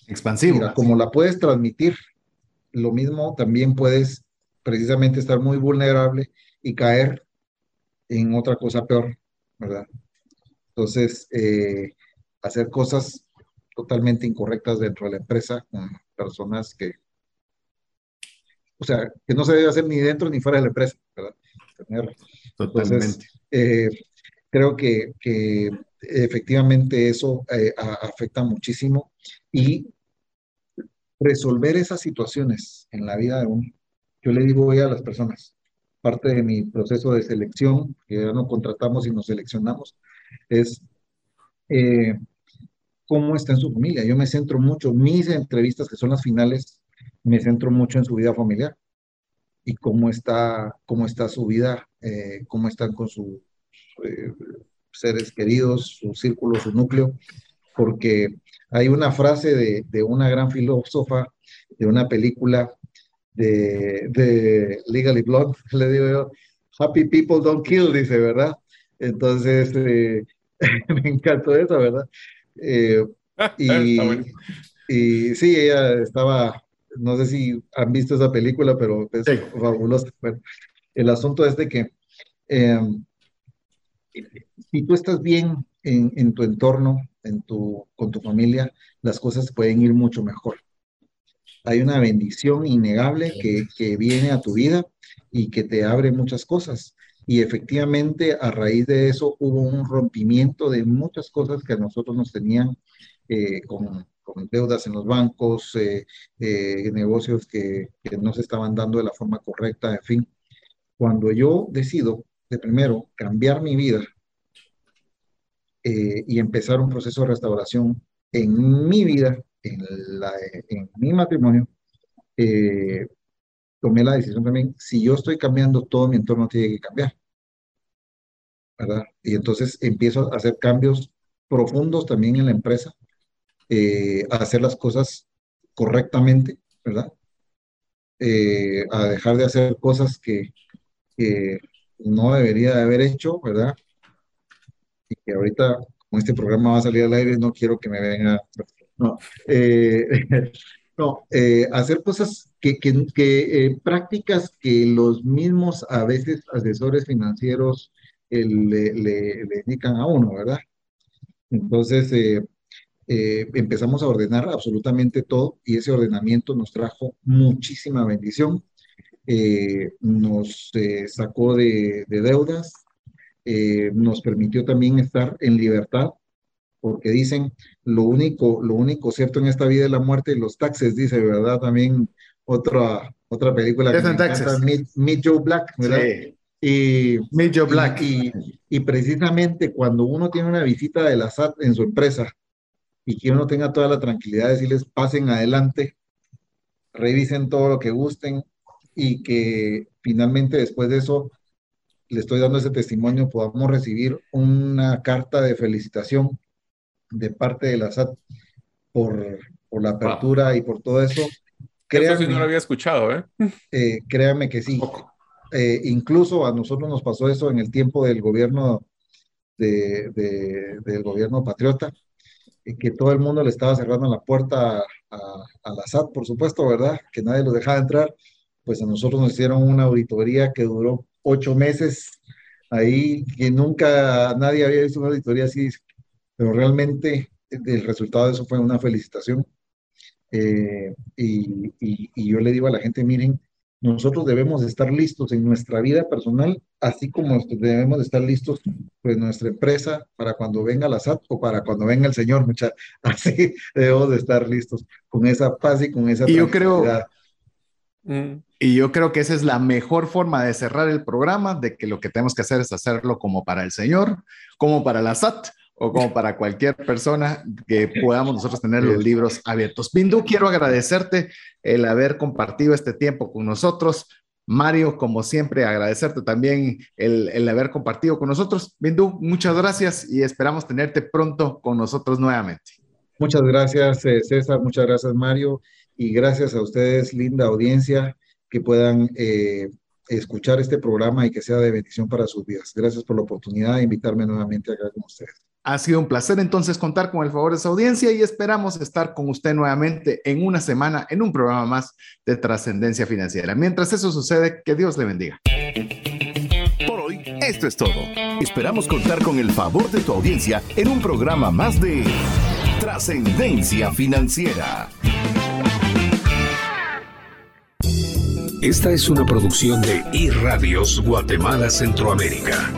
S1: Expansiva.
S4: como la puedes transmitir, lo mismo también puedes precisamente estar muy vulnerable y caer en otra cosa peor, ¿verdad? Entonces, eh, hacer cosas totalmente incorrectas dentro de la empresa con personas que, o sea, que no se debe hacer ni dentro ni fuera de la empresa, ¿verdad?
S1: totalmente.
S4: Eh, creo que, que, efectivamente eso eh, afecta muchísimo y resolver esas situaciones en la vida de uno. Yo le digo hoy a las personas, parte de mi proceso de selección, que ya no contratamos y nos seleccionamos, es eh, cómo está en su familia. Yo me centro mucho, mis entrevistas, que son las finales, me centro mucho en su vida familiar y cómo está, cómo está su vida, eh, cómo están con sus eh, seres queridos, su círculo, su núcleo, porque hay una frase de, de una gran filósofa de una película de, de Legally Blonde, *laughs* le digo yo, Happy People Don't Kill, dice, ¿verdad? Entonces, eh, *laughs* me encantó eso, ¿verdad? Eh, *laughs* y, y, sí, ella estaba, no sé si han visto esa película, pero es fabulosa. el asunto es de que em, si tú estás bien en, en, tu entorno, en tu, con tu familia, las cosas pueden ir mucho mejor hay una bendición innegable que, que viene a tu vida y que te abre muchas cosas. Y efectivamente, a raíz de eso hubo un rompimiento de muchas cosas que a nosotros nos tenían eh, con, con, deudas en los bancos, eh, eh, negocios que, que, no se estaban dando de la forma correcta, en fin. Cuando yo decido, de primero, cambiar mi vida y empezar un proceso de restauración en mi vida, en, la, mi matrimonio, eh, tomé la decisión también, si yo estoy cambiando, todo mi entorno tiene que cambiar. ¿verdad? Y entonces empiezo a hacer cambios profundos también en la empresa, eh, a hacer las cosas correctamente, ¿verdad? Eh, a dejar de hacer cosas que, no debería de haber hecho, ¿verdad? Y que ahorita como este programa va a salir al aire, no quiero que me venga. No, eh, *laughs* no eh, hacer cosas que, que, que eh, prácticas que los mismos a veces asesores financieros le, le, le, indican a uno, ¿verdad? Entonces, empezamos a ordenar absolutamente todo y ese ordenamiento nos trajo muchísima bendición. nos sacó de, de deudas, eh, nos permitió también estar en libertad, porque dicen, lo único, lo único cierto en esta vida es la muerte y los taxes, dice, ¿verdad? También otra, otra película que me encanta, Meet, Joe Black, ¿verdad? Y,
S1: Meet Joe Black.
S4: Y, y, precisamente cuando uno tiene una visita de la SAT en su empresa y que uno tenga toda la tranquilidad de decirles, pasen adelante, revisen todo lo que gusten y que finalmente después de eso le estoy dando ese testimonio, podamos recibir una carta de felicitación de parte de la SAT por, por la apertura y por todo eso.
S3: Créanme, eso sí no lo había escuchado, ¿eh?
S4: eh créanme que sí. Eh, incluso a nosotros nos pasó eso en el tiempo del gobierno de, del gobierno patriota, que todo el mundo le estaba cerrando la puerta a, a, la SAT, por supuesto, ¿verdad? Que nadie los dejaba entrar. Pues a nosotros nos hicieron una auditoría que duró ocho meses ahí, que nunca nadie había visto una auditoría así, pero realmente el resultado de eso fue una felicitación. Eh, y, y, yo le digo a la gente, miren, nosotros debemos estar listos en nuestra vida personal, así como debemos estar listos pues nuestra empresa para cuando venga la SAT o para cuando venga el Señor, mucha, *laughs* así debemos de estar listos con esa paz y con esa
S1: y yo creo Mm. Y yo creo que esa es la mejor forma de cerrar el programa, de que lo que tenemos que hacer es hacerlo como para el Señor, como para la SAT o como para cualquier persona que podamos nosotros tener los libros abiertos. Bindu, quiero agradecerte el haber compartido este tiempo con nosotros. Mario, como siempre, agradecerte también el, el haber compartido con nosotros. Bindu, muchas gracias y esperamos tenerte pronto con nosotros nuevamente.
S4: Muchas gracias, eh, César. Muchas gracias, Mario y gracias a ustedes, linda audiencia, que puedan eh, escuchar este programa y que sea de bendición para sus vidas. Gracias por la oportunidad de invitarme nuevamente acá con ustedes.
S1: Ha sido un placer entonces contar con el favor de su audiencia y esperamos estar con usted nuevamente en una semana en un programa más de trascendencia financiera. Mientras eso sucede, que Dios le bendiga.
S2: Por hoy, esto es todo. Esperamos contar con el favor de tu audiencia en un programa más de trascendencia financiera. Esta es una producción de iRadios Guatemala Centroamérica.